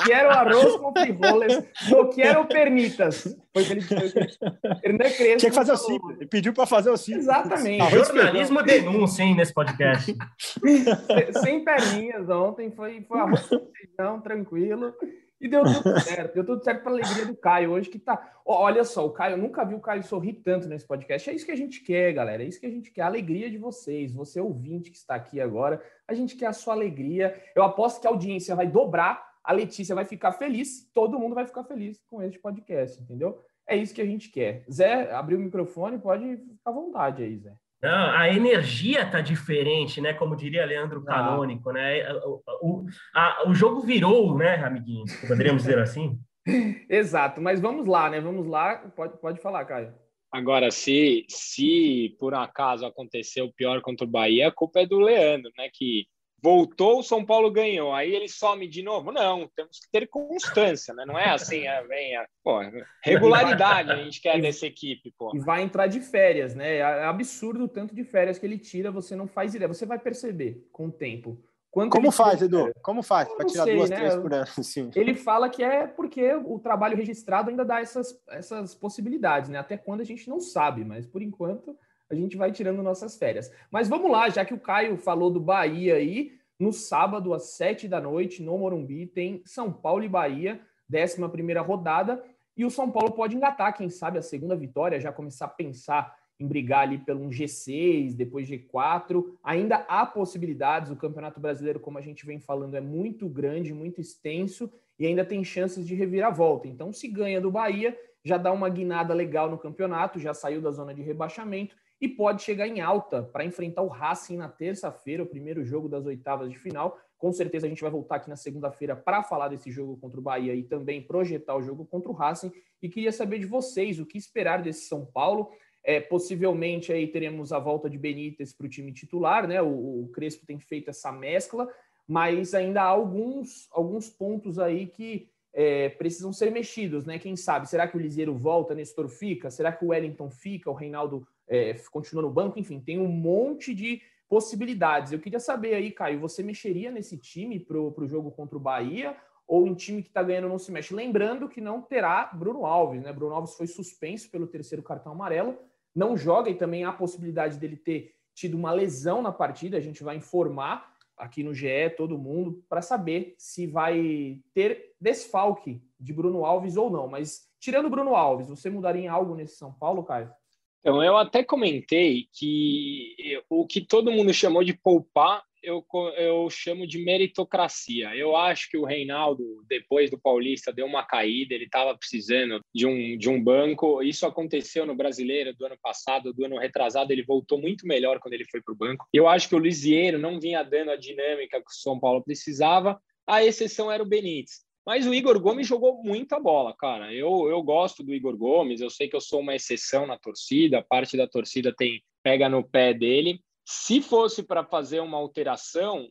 quero arroz com frijoles, no quero pernitas. Foi o que ele disse. Hernan Crespo Tinha que fazer o simples. Ele pediu para fazer o simples. Exatamente. Arroz Jornalismo denúncia, hein, nesse podcast. Sem perninhas ontem, foi, foi arroz com feijão, tranquilo. E deu tudo certo, deu tudo certo para alegria do Caio hoje que tá. Olha só, o Caio, eu nunca vi o Caio sorrir tanto nesse podcast. É isso que a gente quer, galera. É isso que a gente quer, a alegria de vocês. Você ouvinte que está aqui agora, a gente quer a sua alegria. Eu aposto que a audiência vai dobrar, a Letícia vai ficar feliz, todo mundo vai ficar feliz com esse podcast, entendeu? é isso que a gente quer. Zé, abriu o microfone, pode ficar à vontade aí, Zé. Não, a energia tá diferente, né? Como diria Leandro ah. Canônico, ah. né? O, o, a, o jogo virou, né, amiguinhos? Poderíamos dizer assim? Exato, mas vamos lá, né? Vamos lá. Pode, pode falar, Caio. Agora, se, se por acaso aconteceu o pior contra o Bahia, a culpa é do Leandro, né? Que voltou, o São Paulo ganhou, aí ele some de novo. Não, temos que ter constância, né? Não é assim, é, vem a, pô, regularidade a gente quer dessa equipe, pô. E vai entrar de férias, né? É absurdo o tanto de férias que ele tira, você não faz ideia. Você vai perceber com o tempo. Quanto Como faz, Edu? Como faz para tirar sei, duas, né? três por ano? Assim? Ele fala que é porque o trabalho registrado ainda dá essas, essas possibilidades, né? Até quando a gente não sabe, mas por enquanto a gente vai tirando nossas férias. Mas vamos lá, já que o Caio falou do Bahia aí, no sábado, às sete da noite, no Morumbi, tem São Paulo e Bahia, 11 primeira rodada, e o São Paulo pode engatar, quem sabe, a segunda vitória, já começar a pensar em brigar ali pelo um G6, depois G4. Ainda há possibilidades, o Campeonato Brasileiro, como a gente vem falando, é muito grande, muito extenso, e ainda tem chances de reviravolta. Então, se ganha do Bahia, já dá uma guinada legal no campeonato, já saiu da zona de rebaixamento e pode chegar em alta para enfrentar o Racing na terça-feira, o primeiro jogo das oitavas de final. Com certeza a gente vai voltar aqui na segunda-feira para falar desse jogo contra o Bahia e também projetar o jogo contra o Racing. E queria saber de vocês o que esperar desse São Paulo. É, possivelmente aí teremos a volta de Benítez para o time titular, né? O, o, Crespo tem feito essa mescla, mas ainda há alguns, alguns pontos aí que é, precisam ser mexidos, né? Quem sabe? Será que o Liseiro volta, Nestor fica? Será que o Wellington fica? O Reinaldo é, continua no banco, enfim, tem um monte de possibilidades. Eu queria saber aí, Caio, você mexeria nesse time para o jogo contra o Bahia ou em time que está ganhando não se mexe? Lembrando que não terá Bruno Alves, né? Bruno Alves foi suspenso pelo terceiro cartão amarelo, não joga e também há a possibilidade dele ter tido uma lesão na partida. A gente vai informar aqui no GE todo mundo para saber se vai ter desfalque de Bruno Alves ou não. Mas tirando Bruno Alves, você mudaria em algo nesse São Paulo, Caio? Então, eu até comentei que o que todo mundo chamou de poupar, eu, eu chamo de meritocracia. Eu acho que o Reinaldo, depois do Paulista, deu uma caída, ele estava precisando de um, de um banco. Isso aconteceu no Brasileiro do ano passado, do ano retrasado, ele voltou muito melhor quando ele foi para o banco. Eu acho que o Lisieiro não vinha dando a dinâmica que o São Paulo precisava, a exceção era o Benítez. Mas o Igor Gomes jogou muita bola, cara. Eu, eu gosto do Igor Gomes, eu sei que eu sou uma exceção na torcida, parte da torcida tem pega no pé dele. Se fosse para fazer uma alteração,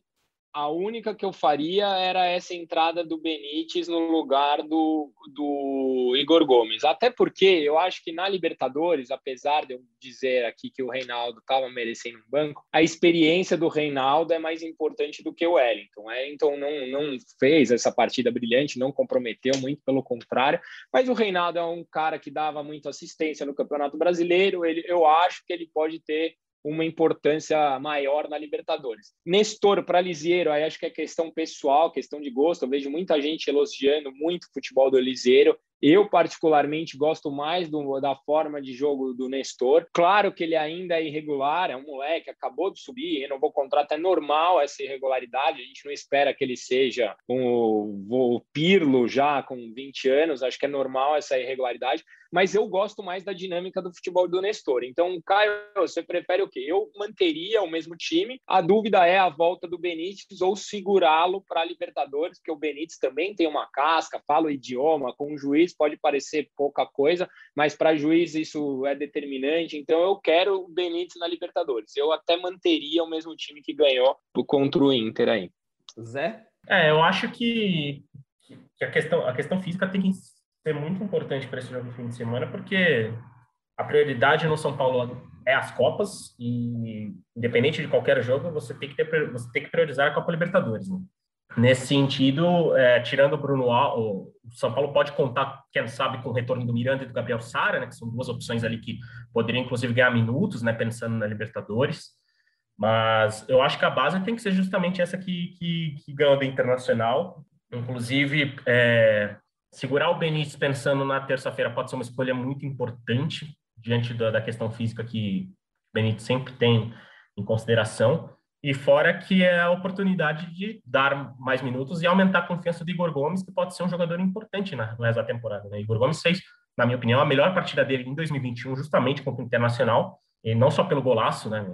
a única que eu faria era essa entrada do Benítez no lugar do, do Igor Gomes. Até porque eu acho que na Libertadores, apesar de eu dizer aqui que o Reinaldo estava merecendo um banco, a experiência do Reinaldo é mais importante do que o Wellington. O Wellington não, não fez essa partida brilhante, não comprometeu, muito pelo contrário, mas o Reinaldo é um cara que dava muito assistência no Campeonato Brasileiro, ele, eu acho que ele pode ter uma importância maior na Libertadores. Nestor para Lisieiro, aí acho que é questão pessoal, questão de gosto. Eu vejo muita gente elogiando muito o futebol do Lisieiro. Eu, particularmente, gosto mais do, da forma de jogo do Nestor. Claro que ele ainda é irregular, é um moleque, acabou de subir, renovou o contrato, é normal essa irregularidade. A gente não espera que ele seja um, o Pirlo já com 20 anos, acho que é normal essa irregularidade mas eu gosto mais da dinâmica do futebol do Nestor. Então, Caio, você prefere o quê? Eu manteria o mesmo time. A dúvida é a volta do Benítez ou segurá-lo para a Libertadores, porque o Benítez também tem uma casca, fala o idioma, com o juiz pode parecer pouca coisa, mas para juiz isso é determinante. Então, eu quero o Benítez na Libertadores. Eu até manteria o mesmo time que ganhou contra o Inter aí. Zé? É, eu acho que, que a, questão, a questão física tem que ser muito importante para esse jogo de fim de semana, porque a prioridade no São Paulo é as Copas e, independente de qualquer jogo, você tem que, ter, você tem que priorizar a Copa Libertadores. Né? Nesse sentido, é, tirando o Bruno o São Paulo pode contar, quem sabe, com o retorno do Miranda e do Gabriel Sara, né, que são duas opções ali que poderiam, inclusive, ganhar minutos, né, pensando na Libertadores. Mas eu acho que a base tem que ser justamente essa que, que, que ganhou do Internacional. Inclusive, é, segurar o Benítez pensando na terça-feira pode ser uma escolha muito importante diante da, da questão física que o Benítez sempre tem em consideração. E fora que é a oportunidade de dar mais minutos e aumentar a confiança do Igor Gomes, que pode ser um jogador importante na, resto da temporada. Né? Igor Gomes fez na minha opinião, a melhor partida dele em 2021, justamente contra o Internacional, e não só pelo golaço, né,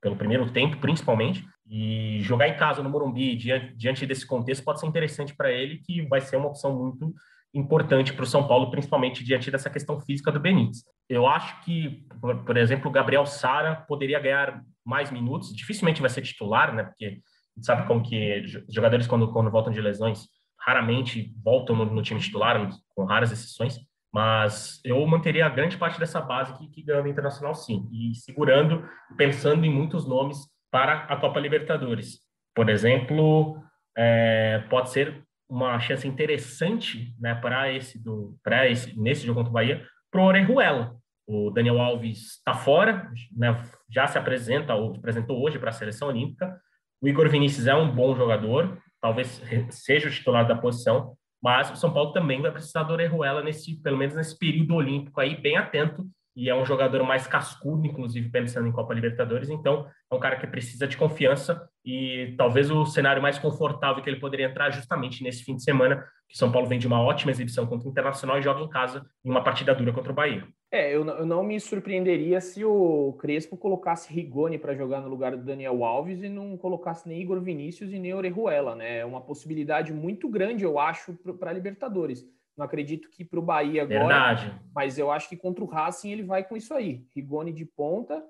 pelo primeiro tempo, principalmente, e jogar em casa no Morumbi, diante, desse contexto, pode ser interessante para ele, que vai ser uma opção muito importante para o São Paulo, principalmente diante dessa questão física do Benítez. Eu acho que, por, exemplo, o Gabriel Sara poderia ganhar mais minutos, dificilmente vai ser titular, né? Porque a gente sabe como que jogadores, quando, quando voltam de lesões, raramente voltam no, no time titular, com raras exceções, mas eu manteria a grande parte dessa base que, que ganhou no Internacional, sim, e segurando, pensando em muitos nomes para a Copa Libertadores. Por exemplo, é, pode ser uma chance interessante né, para esse do esse nesse jogo contra o Bahia para o Orejuela. O Daniel Alves está fora, né, já se apresenta ou apresentou hoje para a seleção olímpica. O Igor Vinícius é um bom jogador, talvez seja o titular da posição, mas o São Paulo também vai precisar do Orejuela nesse pelo menos nesse período olímpico aí bem atento e é um jogador mais cascudo, inclusive pensando em Copa Libertadores, então é um cara que precisa de confiança e talvez o cenário mais confortável que ele poderia entrar justamente nesse fim de semana, que São Paulo vem de uma ótima exibição contra o Internacional e joga em casa em uma partida dura contra o Bahia. É, eu, eu não me surpreenderia se o Crespo colocasse Rigoni para jogar no lugar do Daniel Alves e não colocasse nem Igor Vinícius e nem Orejuela, né? É uma possibilidade muito grande, eu acho, para Libertadores. Não acredito que para o Bahia agora. Verdade. Mas eu acho que contra o Racing ele vai com isso aí. Rigoni de ponta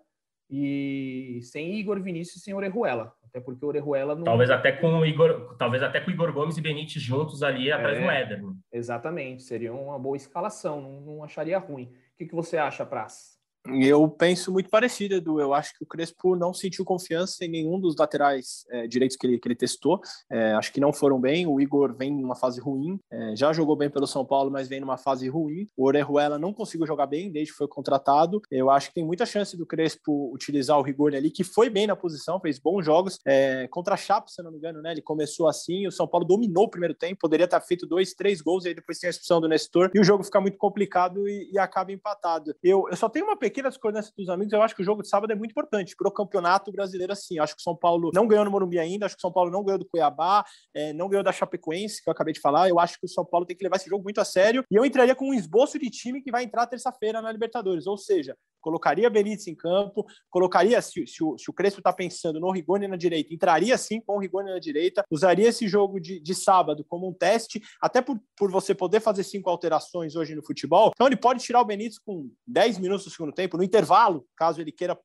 e sem Igor Vinícius sem Orejuela. Até porque o Orejuela não. Talvez até com o Igor, talvez até com Igor Gomes e Benítez juntos ali atrás é, do Éder. Né? Exatamente. Seria uma boa escalação. Não, não acharia ruim. O que, que você acha, Praz? Eu penso muito parecido, Edu. Eu acho que o Crespo não sentiu confiança em nenhum dos laterais é, direitos que ele, que ele testou. É, acho que não foram bem. O Igor vem numa fase ruim. É, já jogou bem pelo São Paulo, mas vem numa fase ruim. O Orejuela não conseguiu jogar bem desde que foi contratado. Eu acho que tem muita chance do Crespo utilizar o Rigor ali, que foi bem na posição, fez bons jogos. É, contra a Chape, se não me engano, né? Ele começou assim. O São Paulo dominou o primeiro tempo. Poderia ter feito dois, três gols. E aí depois tem a expulsão do Nestor. E o jogo fica muito complicado e, e acaba empatado. Eu, eu só tenho uma pequena discordância dos amigos, eu acho que o jogo de sábado é muito importante para o campeonato brasileiro, assim. Acho que o São Paulo não ganhou no Morumbi ainda, acho que o São Paulo não ganhou do Cuiabá, é, não ganhou da Chapecoense, que eu acabei de falar. Eu acho que o São Paulo tem que levar esse jogo muito a sério. E eu entraria com um esboço de time que vai entrar terça-feira na Libertadores, ou seja, colocaria Benítez em campo, colocaria, se, se, o, se o Crespo está pensando no Rigoni na direita, entraria sim com o Rigoni na direita, usaria esse jogo de, de sábado como um teste, até por, por você poder fazer cinco alterações hoje no futebol. Então ele pode tirar o Benítez com 10 minutos do segundo tempo, no intervalo, caso ele queira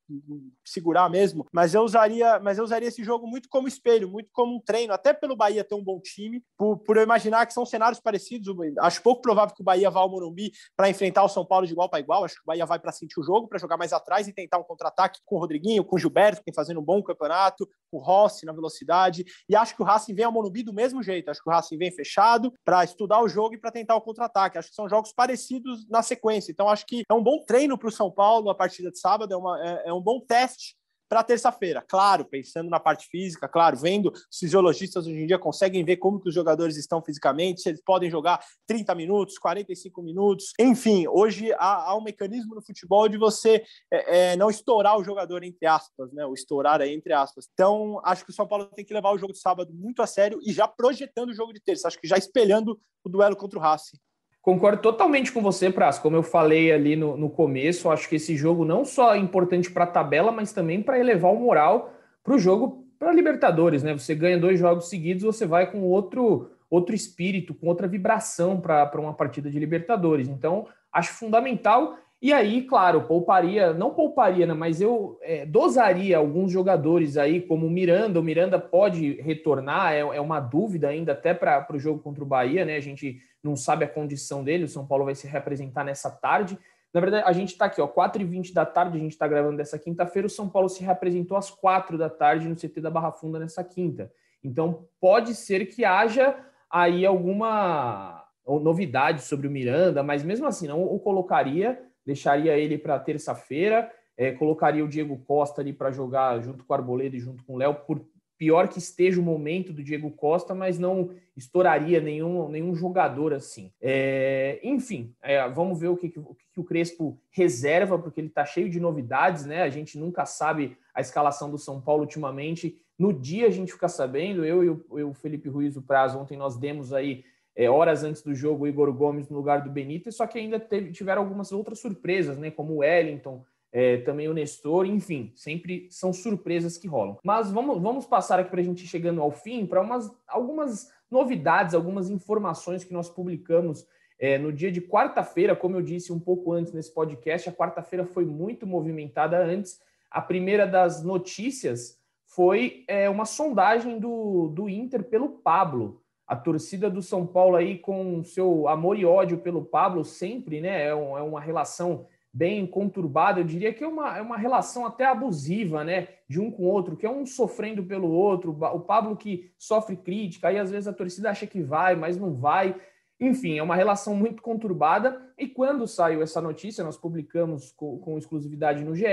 segurar mesmo, mas eu usaria, mas eu usaria esse jogo muito como espelho, muito como um treino, até pelo Bahia ter um bom time, por, por eu imaginar que são cenários parecidos. Acho pouco provável que o Bahia vá ao Morumbi para enfrentar o São Paulo de igual para igual. Acho que o Bahia vai para sentir o jogo, para jogar mais atrás e tentar um contra-ataque com o Rodriguinho, com o Gilberto, que tem fazendo um bom campeonato, com o Rossi na velocidade. E acho que o Racing vem ao Morumbi do mesmo jeito. Acho que o Racing vem fechado para estudar o jogo e para tentar o contra-ataque. Acho que são jogos parecidos na sequência. Então acho que é um bom treino para o São Paulo a partida de sábado, é, uma, é, é um bom teste para terça-feira. Claro, pensando na parte física, claro, vendo os fisiologistas hoje em dia conseguem ver como que os jogadores estão fisicamente, se eles podem jogar 30 minutos, 45 minutos. Enfim, hoje há, há um mecanismo no futebol de você é, é, não estourar o jogador, entre aspas, né? O estourar aí, entre aspas. Então, acho que o São Paulo tem que levar o jogo de sábado muito a sério e já projetando o jogo de terça. Acho que já espelhando o duelo contra o Racing. Concordo totalmente com você, Praz. Como eu falei ali no, no começo, acho que esse jogo não só é importante para a tabela, mas também para elevar o moral para o jogo para Libertadores, né? Você ganha dois jogos seguidos, você vai com outro outro espírito, com outra vibração para uma partida de Libertadores. Então, acho fundamental. E aí, claro, pouparia, não pouparia, né, mas eu é, dosaria alguns jogadores aí, como o Miranda. O Miranda pode retornar, é, é uma dúvida ainda até para o jogo contra o Bahia, né? A gente não sabe a condição dele, o São Paulo vai se representar nessa tarde. Na verdade, a gente está aqui, ó, 4h20 da tarde, a gente está gravando dessa quinta-feira, o São Paulo se representou às 4 da tarde no CT da Barra Funda nessa quinta. Então, pode ser que haja aí alguma novidade sobre o Miranda, mas mesmo assim, não o colocaria, deixaria ele para terça-feira, é, colocaria o Diego Costa ali para jogar junto com o Arboleda e junto com o Léo por pior que esteja o momento do Diego Costa, mas não estouraria nenhum, nenhum jogador assim. É, enfim, é, vamos ver o que, o que, o Crespo reserva, porque ele está cheio de novidades, né? A gente nunca sabe a escalação do São Paulo ultimamente. No dia a gente fica sabendo, eu e o, eu, o Felipe Ruiz do Prazo, ontem nós demos aí é, horas antes do jogo, o Igor Gomes no lugar do Benítez, só que ainda teve, tiveram algumas outras surpresas, né? Como o Wellington, é, também o Nestor, enfim, sempre são surpresas que rolam. Mas vamos, vamos passar aqui para a gente chegando ao fim para algumas novidades, algumas informações que nós publicamos é, no dia de quarta-feira, como eu disse um pouco antes nesse podcast, a quarta-feira foi muito movimentada antes. A primeira das notícias foi é, uma sondagem do, do Inter pelo Pablo. A torcida do São Paulo aí com seu amor e ódio pelo Pablo sempre, né? É, um, é uma relação bem conturbada, eu diria que é uma, é uma relação até abusiva, né? De um com o outro, que é um sofrendo pelo outro, o Pablo que sofre crítica, aí às vezes a torcida acha que vai, mas não vai. Enfim, é uma relação muito conturbada. E quando saiu essa notícia, nós publicamos com, com exclusividade no GE,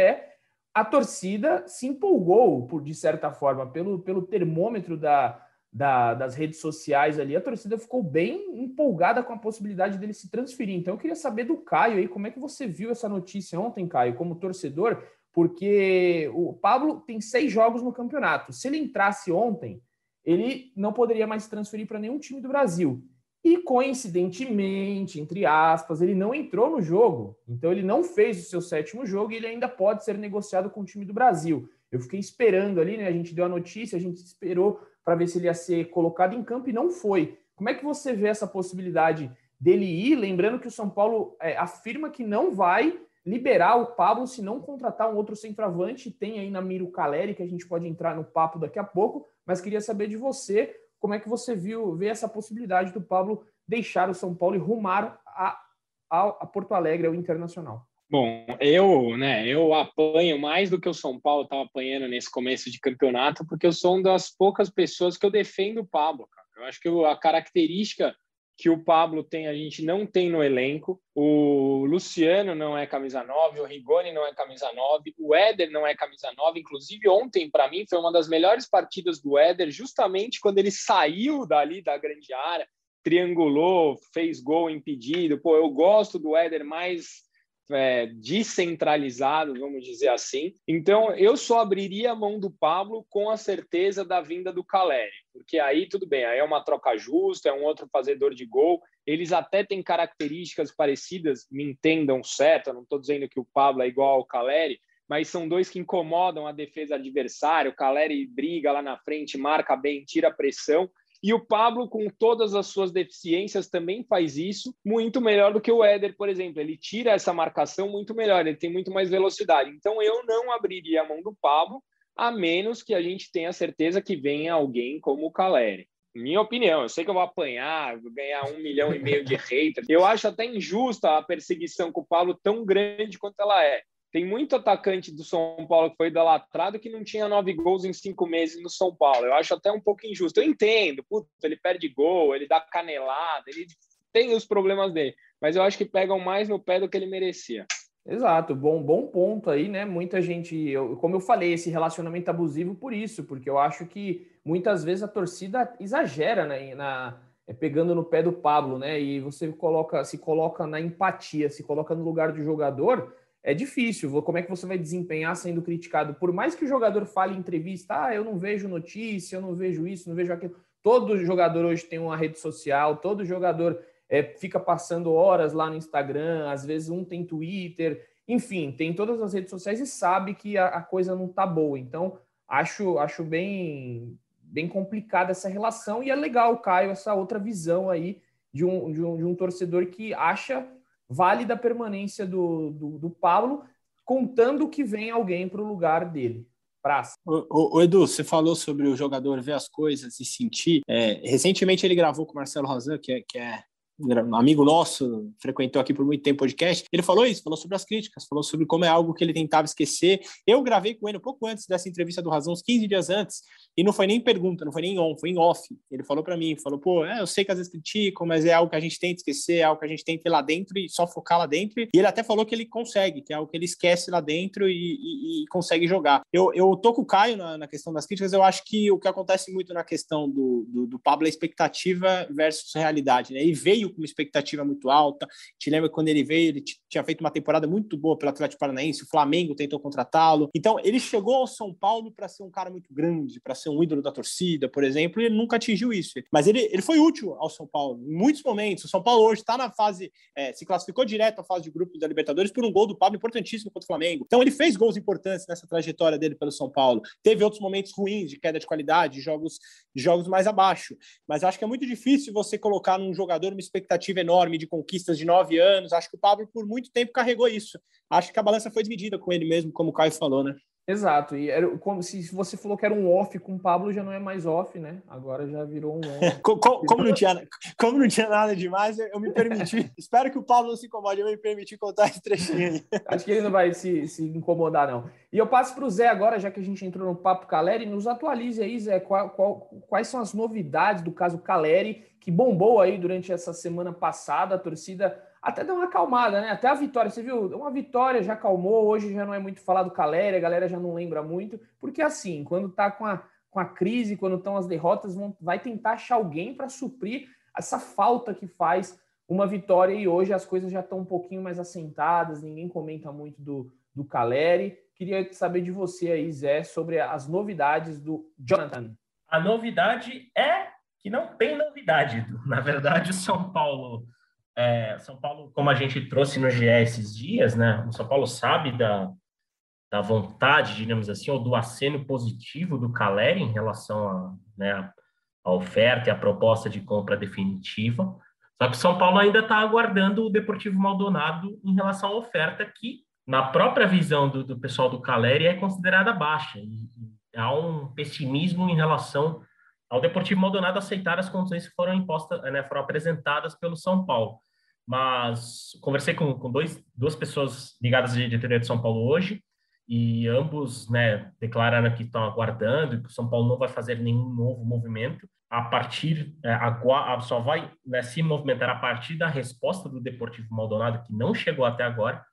a torcida se empolgou, por de certa forma, pelo, pelo termômetro da, da, das redes sociais ali, a torcida ficou bem empolgada com a possibilidade dele se transferir. Então, eu queria saber do Caio aí, como é que você viu essa notícia ontem, Caio, como torcedor, porque o Pablo tem seis jogos no campeonato. Se ele entrasse ontem, ele não poderia mais se transferir para nenhum time do Brasil. E coincidentemente, entre aspas, ele não entrou no jogo. Então ele não fez o seu sétimo jogo e ele ainda pode ser negociado com o time do Brasil. Eu fiquei esperando ali, né? A gente deu a notícia, a gente esperou para ver se ele ia ser colocado em campo e não foi. Como é que você vê essa possibilidade dele ir? Lembrando que o São Paulo é, afirma que não vai liberar o Pablo se não contratar um outro centroavante. Tem aí na mira o Caleri, que a gente pode entrar no papo daqui a pouco, mas queria saber de você como é que você viu vê essa possibilidade do Pablo deixar o São Paulo e rumar a, a, a Porto Alegre, ao Internacional. Bom, eu, né, eu apanho mais do que o São Paulo estava apanhando nesse começo de campeonato, porque eu sou uma das poucas pessoas que eu defendo o Pablo, cara. Eu acho que a característica que o Pablo tem, a gente não tem no elenco. O Luciano não é camisa 9, o Rigoni não é camisa 9, o Éder não é camisa 9. Inclusive, ontem, para mim, foi uma das melhores partidas do Éder, justamente quando ele saiu dali da grande área, triangulou, fez gol impedido. Pô, eu gosto do Éder mais é, descentralizados, vamos dizer assim. Então, eu só abriria a mão do Pablo com a certeza da vinda do Caleri, porque aí tudo bem, aí é uma troca justa, é um outro fazedor de gol. Eles até têm características parecidas, me entendam certo, eu não estou dizendo que o Pablo é igual ao Caleri, mas são dois que incomodam a defesa adversária. O Caleri briga lá na frente, marca bem, tira pressão. E o Pablo, com todas as suas deficiências, também faz isso muito melhor do que o Éder, por exemplo. Ele tira essa marcação muito melhor, ele tem muito mais velocidade. Então, eu não abriria a mão do Pablo, a menos que a gente tenha certeza que venha alguém como o Caleri. Minha opinião, eu sei que eu vou apanhar, vou ganhar um milhão e meio de haters. Eu acho até injusta a perseguição com o Pablo tão grande quanto ela é. Tem muito atacante do São Paulo que foi idolatrado que não tinha nove gols em cinco meses no São Paulo. Eu acho até um pouco injusto. Eu entendo, puta, ele perde gol, ele dá canelada, ele tem os problemas dele, mas eu acho que pegam mais no pé do que ele merecia. Exato, bom, bom ponto aí, né? Muita gente, eu, como eu falei, esse relacionamento abusivo por isso, porque eu acho que muitas vezes a torcida exagera né, na, é, pegando no pé do Pablo, né? E você coloca, se coloca na empatia, se coloca no lugar do jogador é difícil. Como é que você vai desempenhar sendo criticado? Por mais que o jogador fale em entrevista, ah, eu não vejo notícia, eu não vejo isso, não vejo aquilo. Todo jogador hoje tem uma rede social, todo jogador é, fica passando horas lá no Instagram, às vezes um tem Twitter, enfim, tem todas as redes sociais e sabe que a, a coisa não tá boa. Então, acho, acho bem, bem complicada essa relação e é legal, Caio, essa outra visão aí de um, de um, de um torcedor que acha válida a permanência do, do, do Pablo, contando que vem alguém para o lugar dele. Praça. O, o, Edu, você falou sobre o jogador ver as coisas e sentir. É, recentemente ele gravou com o Marcelo Rosan, que é, que é amigo nosso, frequentou aqui por muito tempo podcast, ele falou isso, falou sobre as críticas, falou sobre como é algo que ele tentava esquecer. Eu gravei com ele um pouco antes dessa entrevista do Razão, uns 15 dias antes, e não foi nem pergunta, não foi nem on, foi em off. Ele falou para mim, falou, pô, é, eu sei que às vezes criticam, mas é algo que a gente tenta esquecer, é algo que a gente tenta ir lá dentro e só focar lá dentro. E ele até falou que ele consegue, que é algo que ele esquece lá dentro e, e, e consegue jogar. Eu, eu tô com o Caio na, na, questão das críticas, eu acho que o que acontece muito na questão do, do, do Pablo é expectativa versus realidade, né? E veio veio com uma expectativa muito alta. Te lembra quando ele veio, ele tinha feito uma temporada muito boa pelo Atlético Paranaense, o Flamengo tentou contratá-lo. Então, ele chegou ao São Paulo para ser um cara muito grande, para ser um ídolo da torcida, por exemplo, e ele nunca atingiu isso. Mas ele, ele foi útil ao São Paulo em muitos momentos. O São Paulo hoje está na fase, é, se classificou direto à fase de grupos da Libertadores por um gol do Pablo importantíssimo contra o Flamengo. Então, ele fez gols importantes nessa trajetória dele pelo São Paulo. Teve outros momentos ruins de queda de qualidade, de jogos, jogos mais abaixo. Mas acho que é muito difícil você colocar num jogador uma expectativa enorme de conquistas de nove anos. Acho que o Pablo, por muito tempo, carregou isso. Acho que a balança foi dividida com ele mesmo, como o Caio falou, né? Exato, e era como se você falou que era um off com o Pablo, já não é mais off, né? Agora já virou um on. como, como, não tinha, como não tinha nada demais, eu me permiti. espero que o Pablo não se incomode, eu me permiti contar esse trechinho aí. Acho que ele não vai se, se incomodar, não. E eu passo para o Zé agora, já que a gente entrou no Papo Caleri, nos atualize aí, Zé, qual, qual, quais são as novidades do caso Caleri, que bombou aí durante essa semana passada, a torcida até deu uma acalmada, né? Até a vitória, você viu? Uma vitória já acalmou, hoje já não é muito falado Caleri, a galera já não lembra muito, porque assim, quando tá com a, com a crise, quando estão as derrotas, vão, vai tentar achar alguém para suprir essa falta que faz uma vitória e hoje as coisas já estão um pouquinho mais assentadas, ninguém comenta muito do, do Caleri. Queria saber de você aí, Zé, sobre as novidades do Jonathan. A novidade é que não tem novidade. Na verdade, o São Paulo é, São Paulo, como a gente trouxe no GE esses dias, né? O São Paulo sabe da, da vontade, digamos assim, ou do aceno positivo do Caleri em relação a, né, a oferta e a proposta de compra definitiva. Só que São Paulo ainda está aguardando o Deportivo Maldonado em relação à oferta que, na própria visão do, do pessoal do Caleri, é considerada baixa. E, e há um pessimismo em relação ao Deportivo Maldonado aceitar as condições que foram impostas, né, foram apresentadas pelo São Paulo. Mas conversei com, com dois, duas pessoas ligadas à diretoria de São Paulo hoje e ambos né, declararam que estão aguardando que o São Paulo não vai fazer nenhum novo movimento a partir é, a, só vai né, se movimentar a partir da resposta do Deportivo Maldonado que não chegou até agora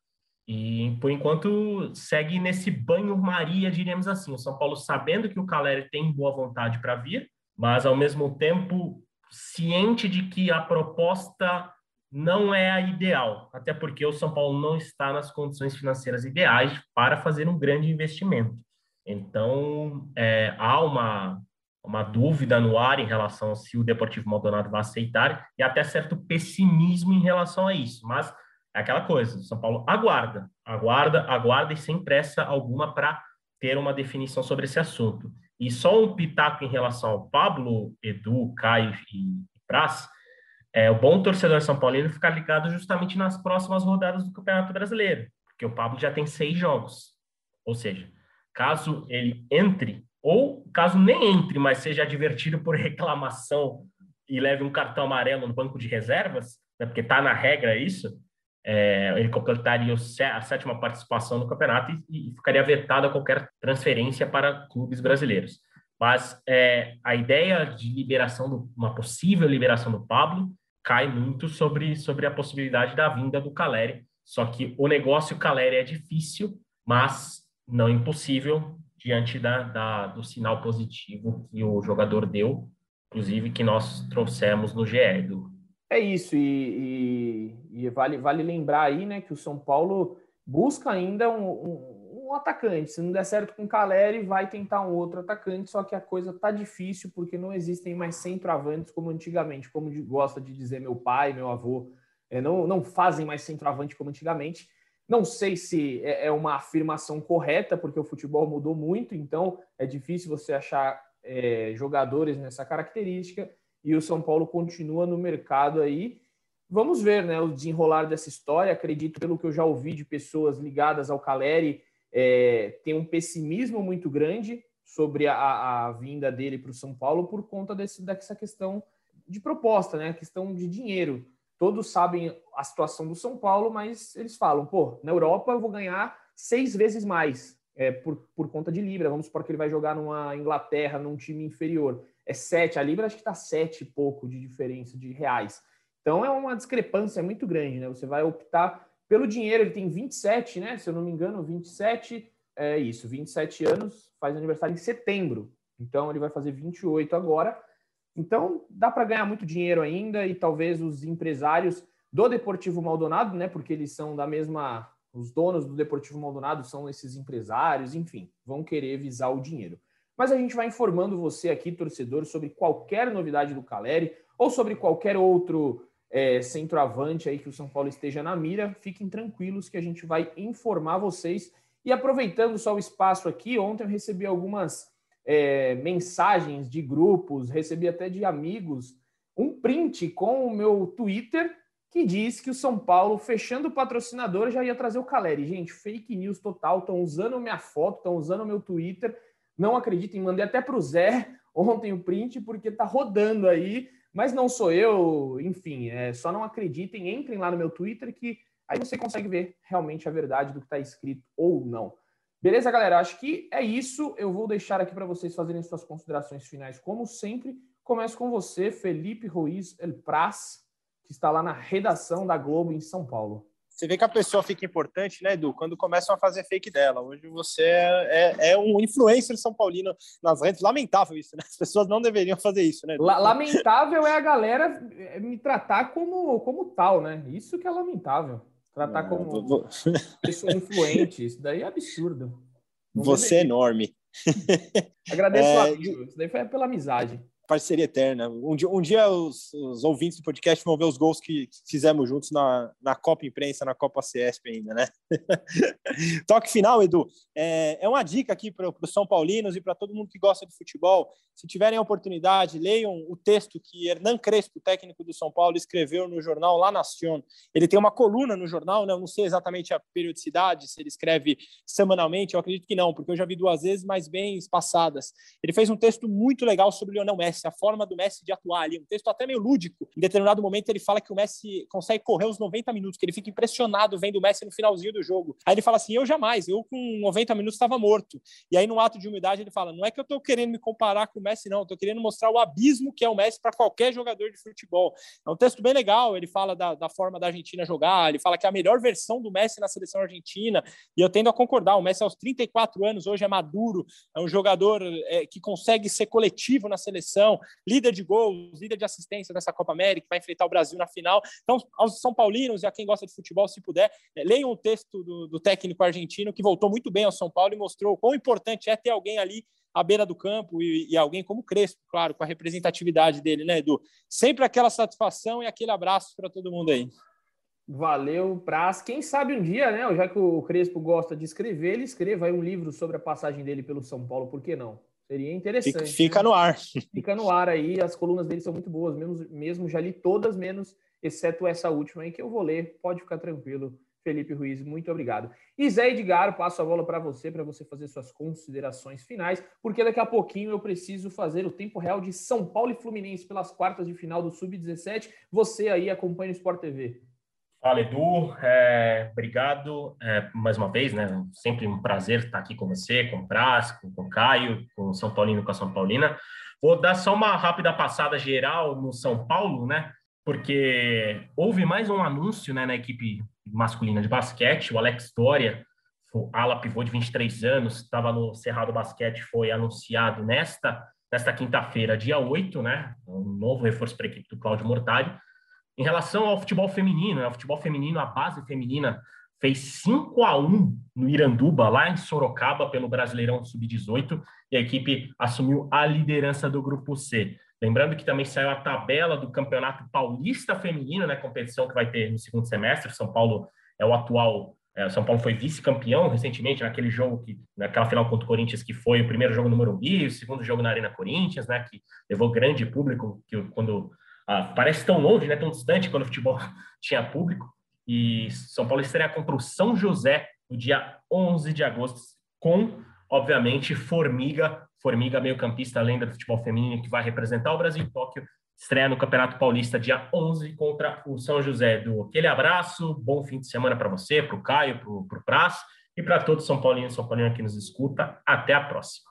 e por enquanto segue nesse banho-maria, diríamos assim. O São Paulo sabendo que o Caleri tem boa vontade para vir, mas ao mesmo tempo ciente de que a proposta não é a ideal, até porque o São Paulo não está nas condições financeiras ideais para fazer um grande investimento. Então, é, há uma, uma dúvida no ar em relação a se o Deportivo Maldonado vai aceitar e até certo pessimismo em relação a isso. Mas é aquela coisa, o São Paulo aguarda, aguarda, aguarda e sem pressa alguma para ter uma definição sobre esse assunto. E só um pitaco em relação ao Pablo, Edu, Caio e Praz, é o bom torcedor São Paulino ficar ligado justamente nas próximas rodadas do Campeonato Brasileiro, porque o Pablo já tem seis jogos. Ou seja, caso ele entre, ou caso nem entre, mas seja advertido por reclamação e leve um cartão amarelo no banco de reservas, né, porque está na regra isso, é, ele completaria a sétima participação no campeonato e, e, ficaria vetado a qualquer transferência para clubes brasileiros. Mas é, a ideia de liberação, do, uma possível liberação do Pablo, cai muito sobre, sobre a possibilidade da vinda do Caleri. Só que o negócio Caleri é difícil, mas não impossível diante da, da, do sinal positivo que o jogador deu, inclusive que nós trouxemos no GE, do, é isso, e, e, e, vale, vale lembrar aí né, que o São Paulo busca ainda um, um, um, atacante. Se não der certo com o Caleri, vai tentar um outro atacante, só que a coisa tá difícil porque não existem mais centroavantes como antigamente, como gosta de dizer meu pai, meu avô. É, não, não fazem mais centroavante como antigamente. Não sei se é, é uma afirmação correta, porque o futebol mudou muito, então é difícil você achar é, jogadores nessa característica e o São Paulo continua no mercado aí. Vamos ver né, o desenrolar dessa história. Acredito, pelo que eu já ouvi de pessoas ligadas ao Caleri, é, tem um pessimismo muito grande sobre a, a vinda dele para o São Paulo por conta desse, dessa questão de proposta, né? A questão de dinheiro. Todos sabem a situação do São Paulo, mas eles falam, pô, na Europa eu vou ganhar seis vezes mais é, por, por conta de Libra. Vamos supor que ele vai jogar numa Inglaterra, num time inferior é 7, a Libra acho que está 7 e pouco de diferença de reais. Então é uma discrepância muito grande, né? Você vai optar pelo dinheiro, ele tem 27, né? Se eu não me engano, 27, é isso, 27 anos, faz aniversário em setembro. Então ele vai fazer 28 agora. Então, dá para ganhar muito dinheiro ainda e talvez os empresários do Deportivo Maldonado, né, porque eles são da mesma os donos do Deportivo Maldonado são esses empresários, enfim, vão querer visar o dinheiro. Mas a gente vai informando você aqui, torcedor, sobre qualquer novidade do Caleri ou sobre qualquer outro é, centroavante aí que o São Paulo esteja na mira. Fiquem tranquilos que a gente vai informar vocês. E aproveitando só o espaço aqui, ontem eu recebi algumas é, mensagens de grupos, recebi até de amigos, um print com o meu Twitter que diz que o São Paulo, fechando o patrocinador, já ia trazer o Caleri. Gente, fake news total, estão usando minha foto, estão usando meu Twitter. Não acreditem, mandei até para o Zé ontem o print, porque tá rodando aí, mas não sou eu, enfim, é, só não acreditem, entrem lá no meu Twitter que aí você consegue ver realmente a verdade do que está escrito ou não. Beleza, galera? Acho que é isso. Eu vou deixar aqui para vocês fazerem suas considerações finais, como sempre. Começo com você, Felipe Ruiz El Praz que está lá na redação da Globo em São Paulo. Você vê que a pessoa fica importante, né, Edu, quando começam a fazer fake dela. Hoje você é, é, é um influencer São Paulino nas redes. Lamentável isso, né? As pessoas não deveriam fazer isso, né? Lamentável é a galera me tratar como, como tal, né? Isso que é lamentável. Tratar como vou... pessoa influente. Isso daí é absurdo. Não você é deveria. é enorme. Agradeço é... o amigo. Isso daí foi pela amizade parceria eterna. Um dia, um dia os, os, ouvintes do podcast vão ver os gols que fizemos juntos na, na Copa Imprensa, na Copa CESP ainda, né? Toque final, Edu. É, é uma dica aqui para os São Paulinos e para todo mundo que gosta de futebol. Se tiverem a oportunidade, leiam o texto que Hernan Crespo, técnico do São Paulo, escreveu no jornal La Nación. Ele tem uma coluna no jornal, né? eu não sei exatamente a periodicidade, se ele escreve semanalmente, eu acredito que não, porque eu já vi duas vezes, mas bem espaçadas. Ele fez um texto muito legal sobre o Lionel Messi Messi, a forma do Messi de atuar ali. Um texto até meio lúdico. Em determinado momento, ele fala que o Messi consegue correr os 90 minutos, que ele fica impressionado vendo o Messi no finalzinho do jogo. Aí ele fala assim: Eu jamais, eu com 90 minutos estava morto. E aí, num ato de humildade, ele fala: Não é que eu estou querendo me comparar com o Messi, não, estou querendo mostrar o abismo que é o Messi para qualquer jogador de futebol. É um texto bem legal. Ele fala da, da forma da Argentina jogar, ele fala que é a melhor versão do Messi na seleção argentina. E eu tendo a concordar: o Messi, aos 34 anos, hoje é maduro, é um jogador é, que consegue ser coletivo na seleção líder de gols, líder de assistência dessa Copa América, vai enfrentar o Brasil na final. Então, aos São Paulinos e a quem gosta de futebol, se puder, é, leiam o texto do, do técnico argentino, que voltou muito bem ao São Paulo e mostrou quão importante é ter alguém ali à beira do campo e, e, alguém como Crespo, claro, com a representatividade dele, né, Edu? Sempre aquela satisfação e aquele abraço para todo mundo aí. Valeu, Praz. Quem sabe um dia, né? Já que o Crespo gosta de escrever, ele escreva aí um livro sobre a passagem dele pelo São Paulo, por que não? Seria interessante. Fica, fica né? no ar. Fica no ar aí. As colunas dele são muito boas, mesmo, mesmo já li todas, menos exceto essa última aí que eu vou ler. Pode ficar tranquilo, Felipe Ruiz. Muito obrigado. E Zé Edgar, passo a bola para você, para você fazer suas considerações finais, porque daqui a pouquinho eu preciso fazer o tempo real de São Paulo e Fluminense pelas quartas de final do Sub-17. Você aí acompanha o Sport TV. Fala, Edu. É, obrigado é, mais uma vez, né? Sempre um prazer estar aqui com você, com o Praz, com, com o Caio, com o São Paulino, com a São Paulina. Vou dar só uma rápida passada geral no São Paulo, né? Porque houve mais um anúncio né, na equipe masculina de basquete. O Alex Doria, ala pivô de 23 anos, estava no Cerrado Basquete, foi anunciado nesta, nesta quinta-feira, dia 8, né? Um novo reforço para a equipe do Cláudio Mortari. Em relação ao futebol feminino, né? o futebol feminino, a base feminina fez 5 a 1 no Iranduba, lá em Sorocaba, pelo Brasileirão Sub-18, e a equipe assumiu a liderança do grupo C. Lembrando que também saiu a tabela do Campeonato Paulista Feminino, né, competição que vai ter no segundo semestre. São Paulo é o atual, é, São Paulo foi vice-campeão recentemente naquele jogo que naquela final contra o Corinthians que foi o primeiro jogo no Morumbi, o segundo jogo na Arena Corinthians, né, que levou grande público que quando ah, parece tão longe, né, tão distante quando o futebol tinha público. E São Paulo estreia contra o São José no dia 11 de agosto, com, obviamente, Formiga, Formiga meio-campista, lenda do futebol feminino, que vai representar o Brasil em Tóquio, estreia no Campeonato Paulista dia 11 contra o São José. Do aquele abraço, bom fim de semana para você, para o Caio, para o Praz e para todos São Paulinho e São Paulino que nos escuta. Até a próxima.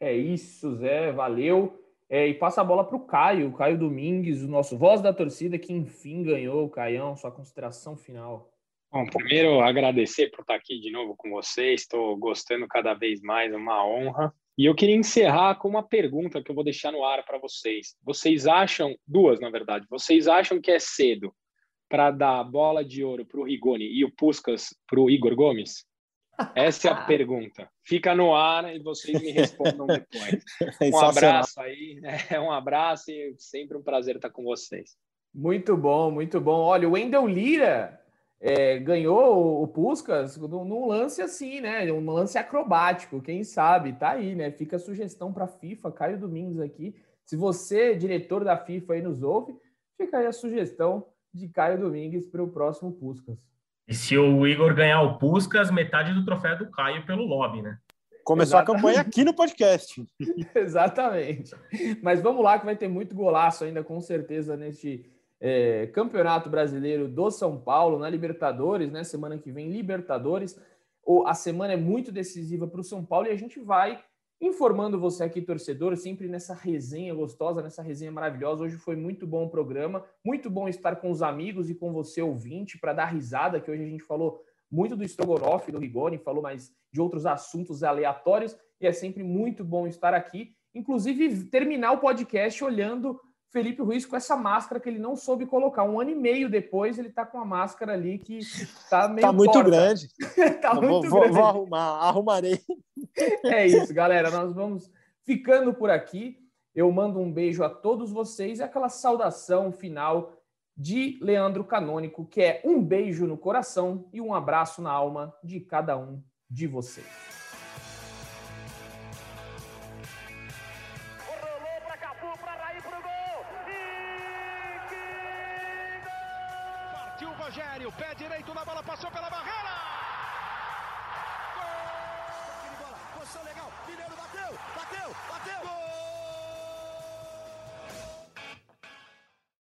É isso, Zé, valeu. É, e passa a bola para o Caio, Caio Domingues, o nosso voz da torcida, que enfim ganhou. Caião, sua consideração final. Bom, primeiro agradecer por estar aqui de novo com vocês. Estou gostando cada vez mais, é uma honra. E eu queria encerrar com uma pergunta que eu vou deixar no ar para vocês. Vocês acham, duas na verdade, vocês acham que é cedo para dar a bola de ouro para o Rigoni e o Puskas para o Igor Gomes? Essa é a pergunta. Fica no ar e vocês me respondam depois. Um abraço aí, é um abraço e sempre um prazer estar com vocês. Muito bom, muito bom. Olha, o Wendel Lira é, ganhou o Puskas num lance assim, né? Um lance acrobático, quem sabe? Tá aí, né? Fica a sugestão para a FIFA, Caio Domingos aqui. Se você, diretor da FIFA, aí nos ouve, fica aí a sugestão de Caio Domingues para o próximo Puskas. E se o Igor ganhar o Puskas, metade do troféu é do Caio pelo lobby, né? Começou Exatamente. a campanha aqui no podcast. Exatamente. Mas vamos lá, que vai ter muito golaço ainda, com certeza, neste é, Campeonato Brasileiro do São Paulo, na Libertadores, né? Semana que vem, Libertadores. A semana é muito decisiva para o São Paulo e a gente vai informando você aqui, torcedor, sempre nessa resenha gostosa, nessa resenha maravilhosa. Hoje foi muito bom o programa, muito bom estar com os amigos e com você, ouvinte, para dar risada, que hoje a gente falou muito do Strogonoff, do Rigoni, falou mais de outros assuntos aleatórios, e é sempre muito bom estar aqui. Inclusive, terminar o podcast olhando Felipe Ruiz com essa máscara que ele não soube colocar. Um ano e meio depois, ele está com a máscara ali que está meio. Tá muito torta. grande. tá muito vou, grande. Vou arrumar, arrumarei. É isso, galera. Nós vamos ficando por aqui. Eu mando um beijo a todos vocês e aquela saudação final de Leandro Canônico, que é um beijo no coração e um abraço na alma de cada um de vocês.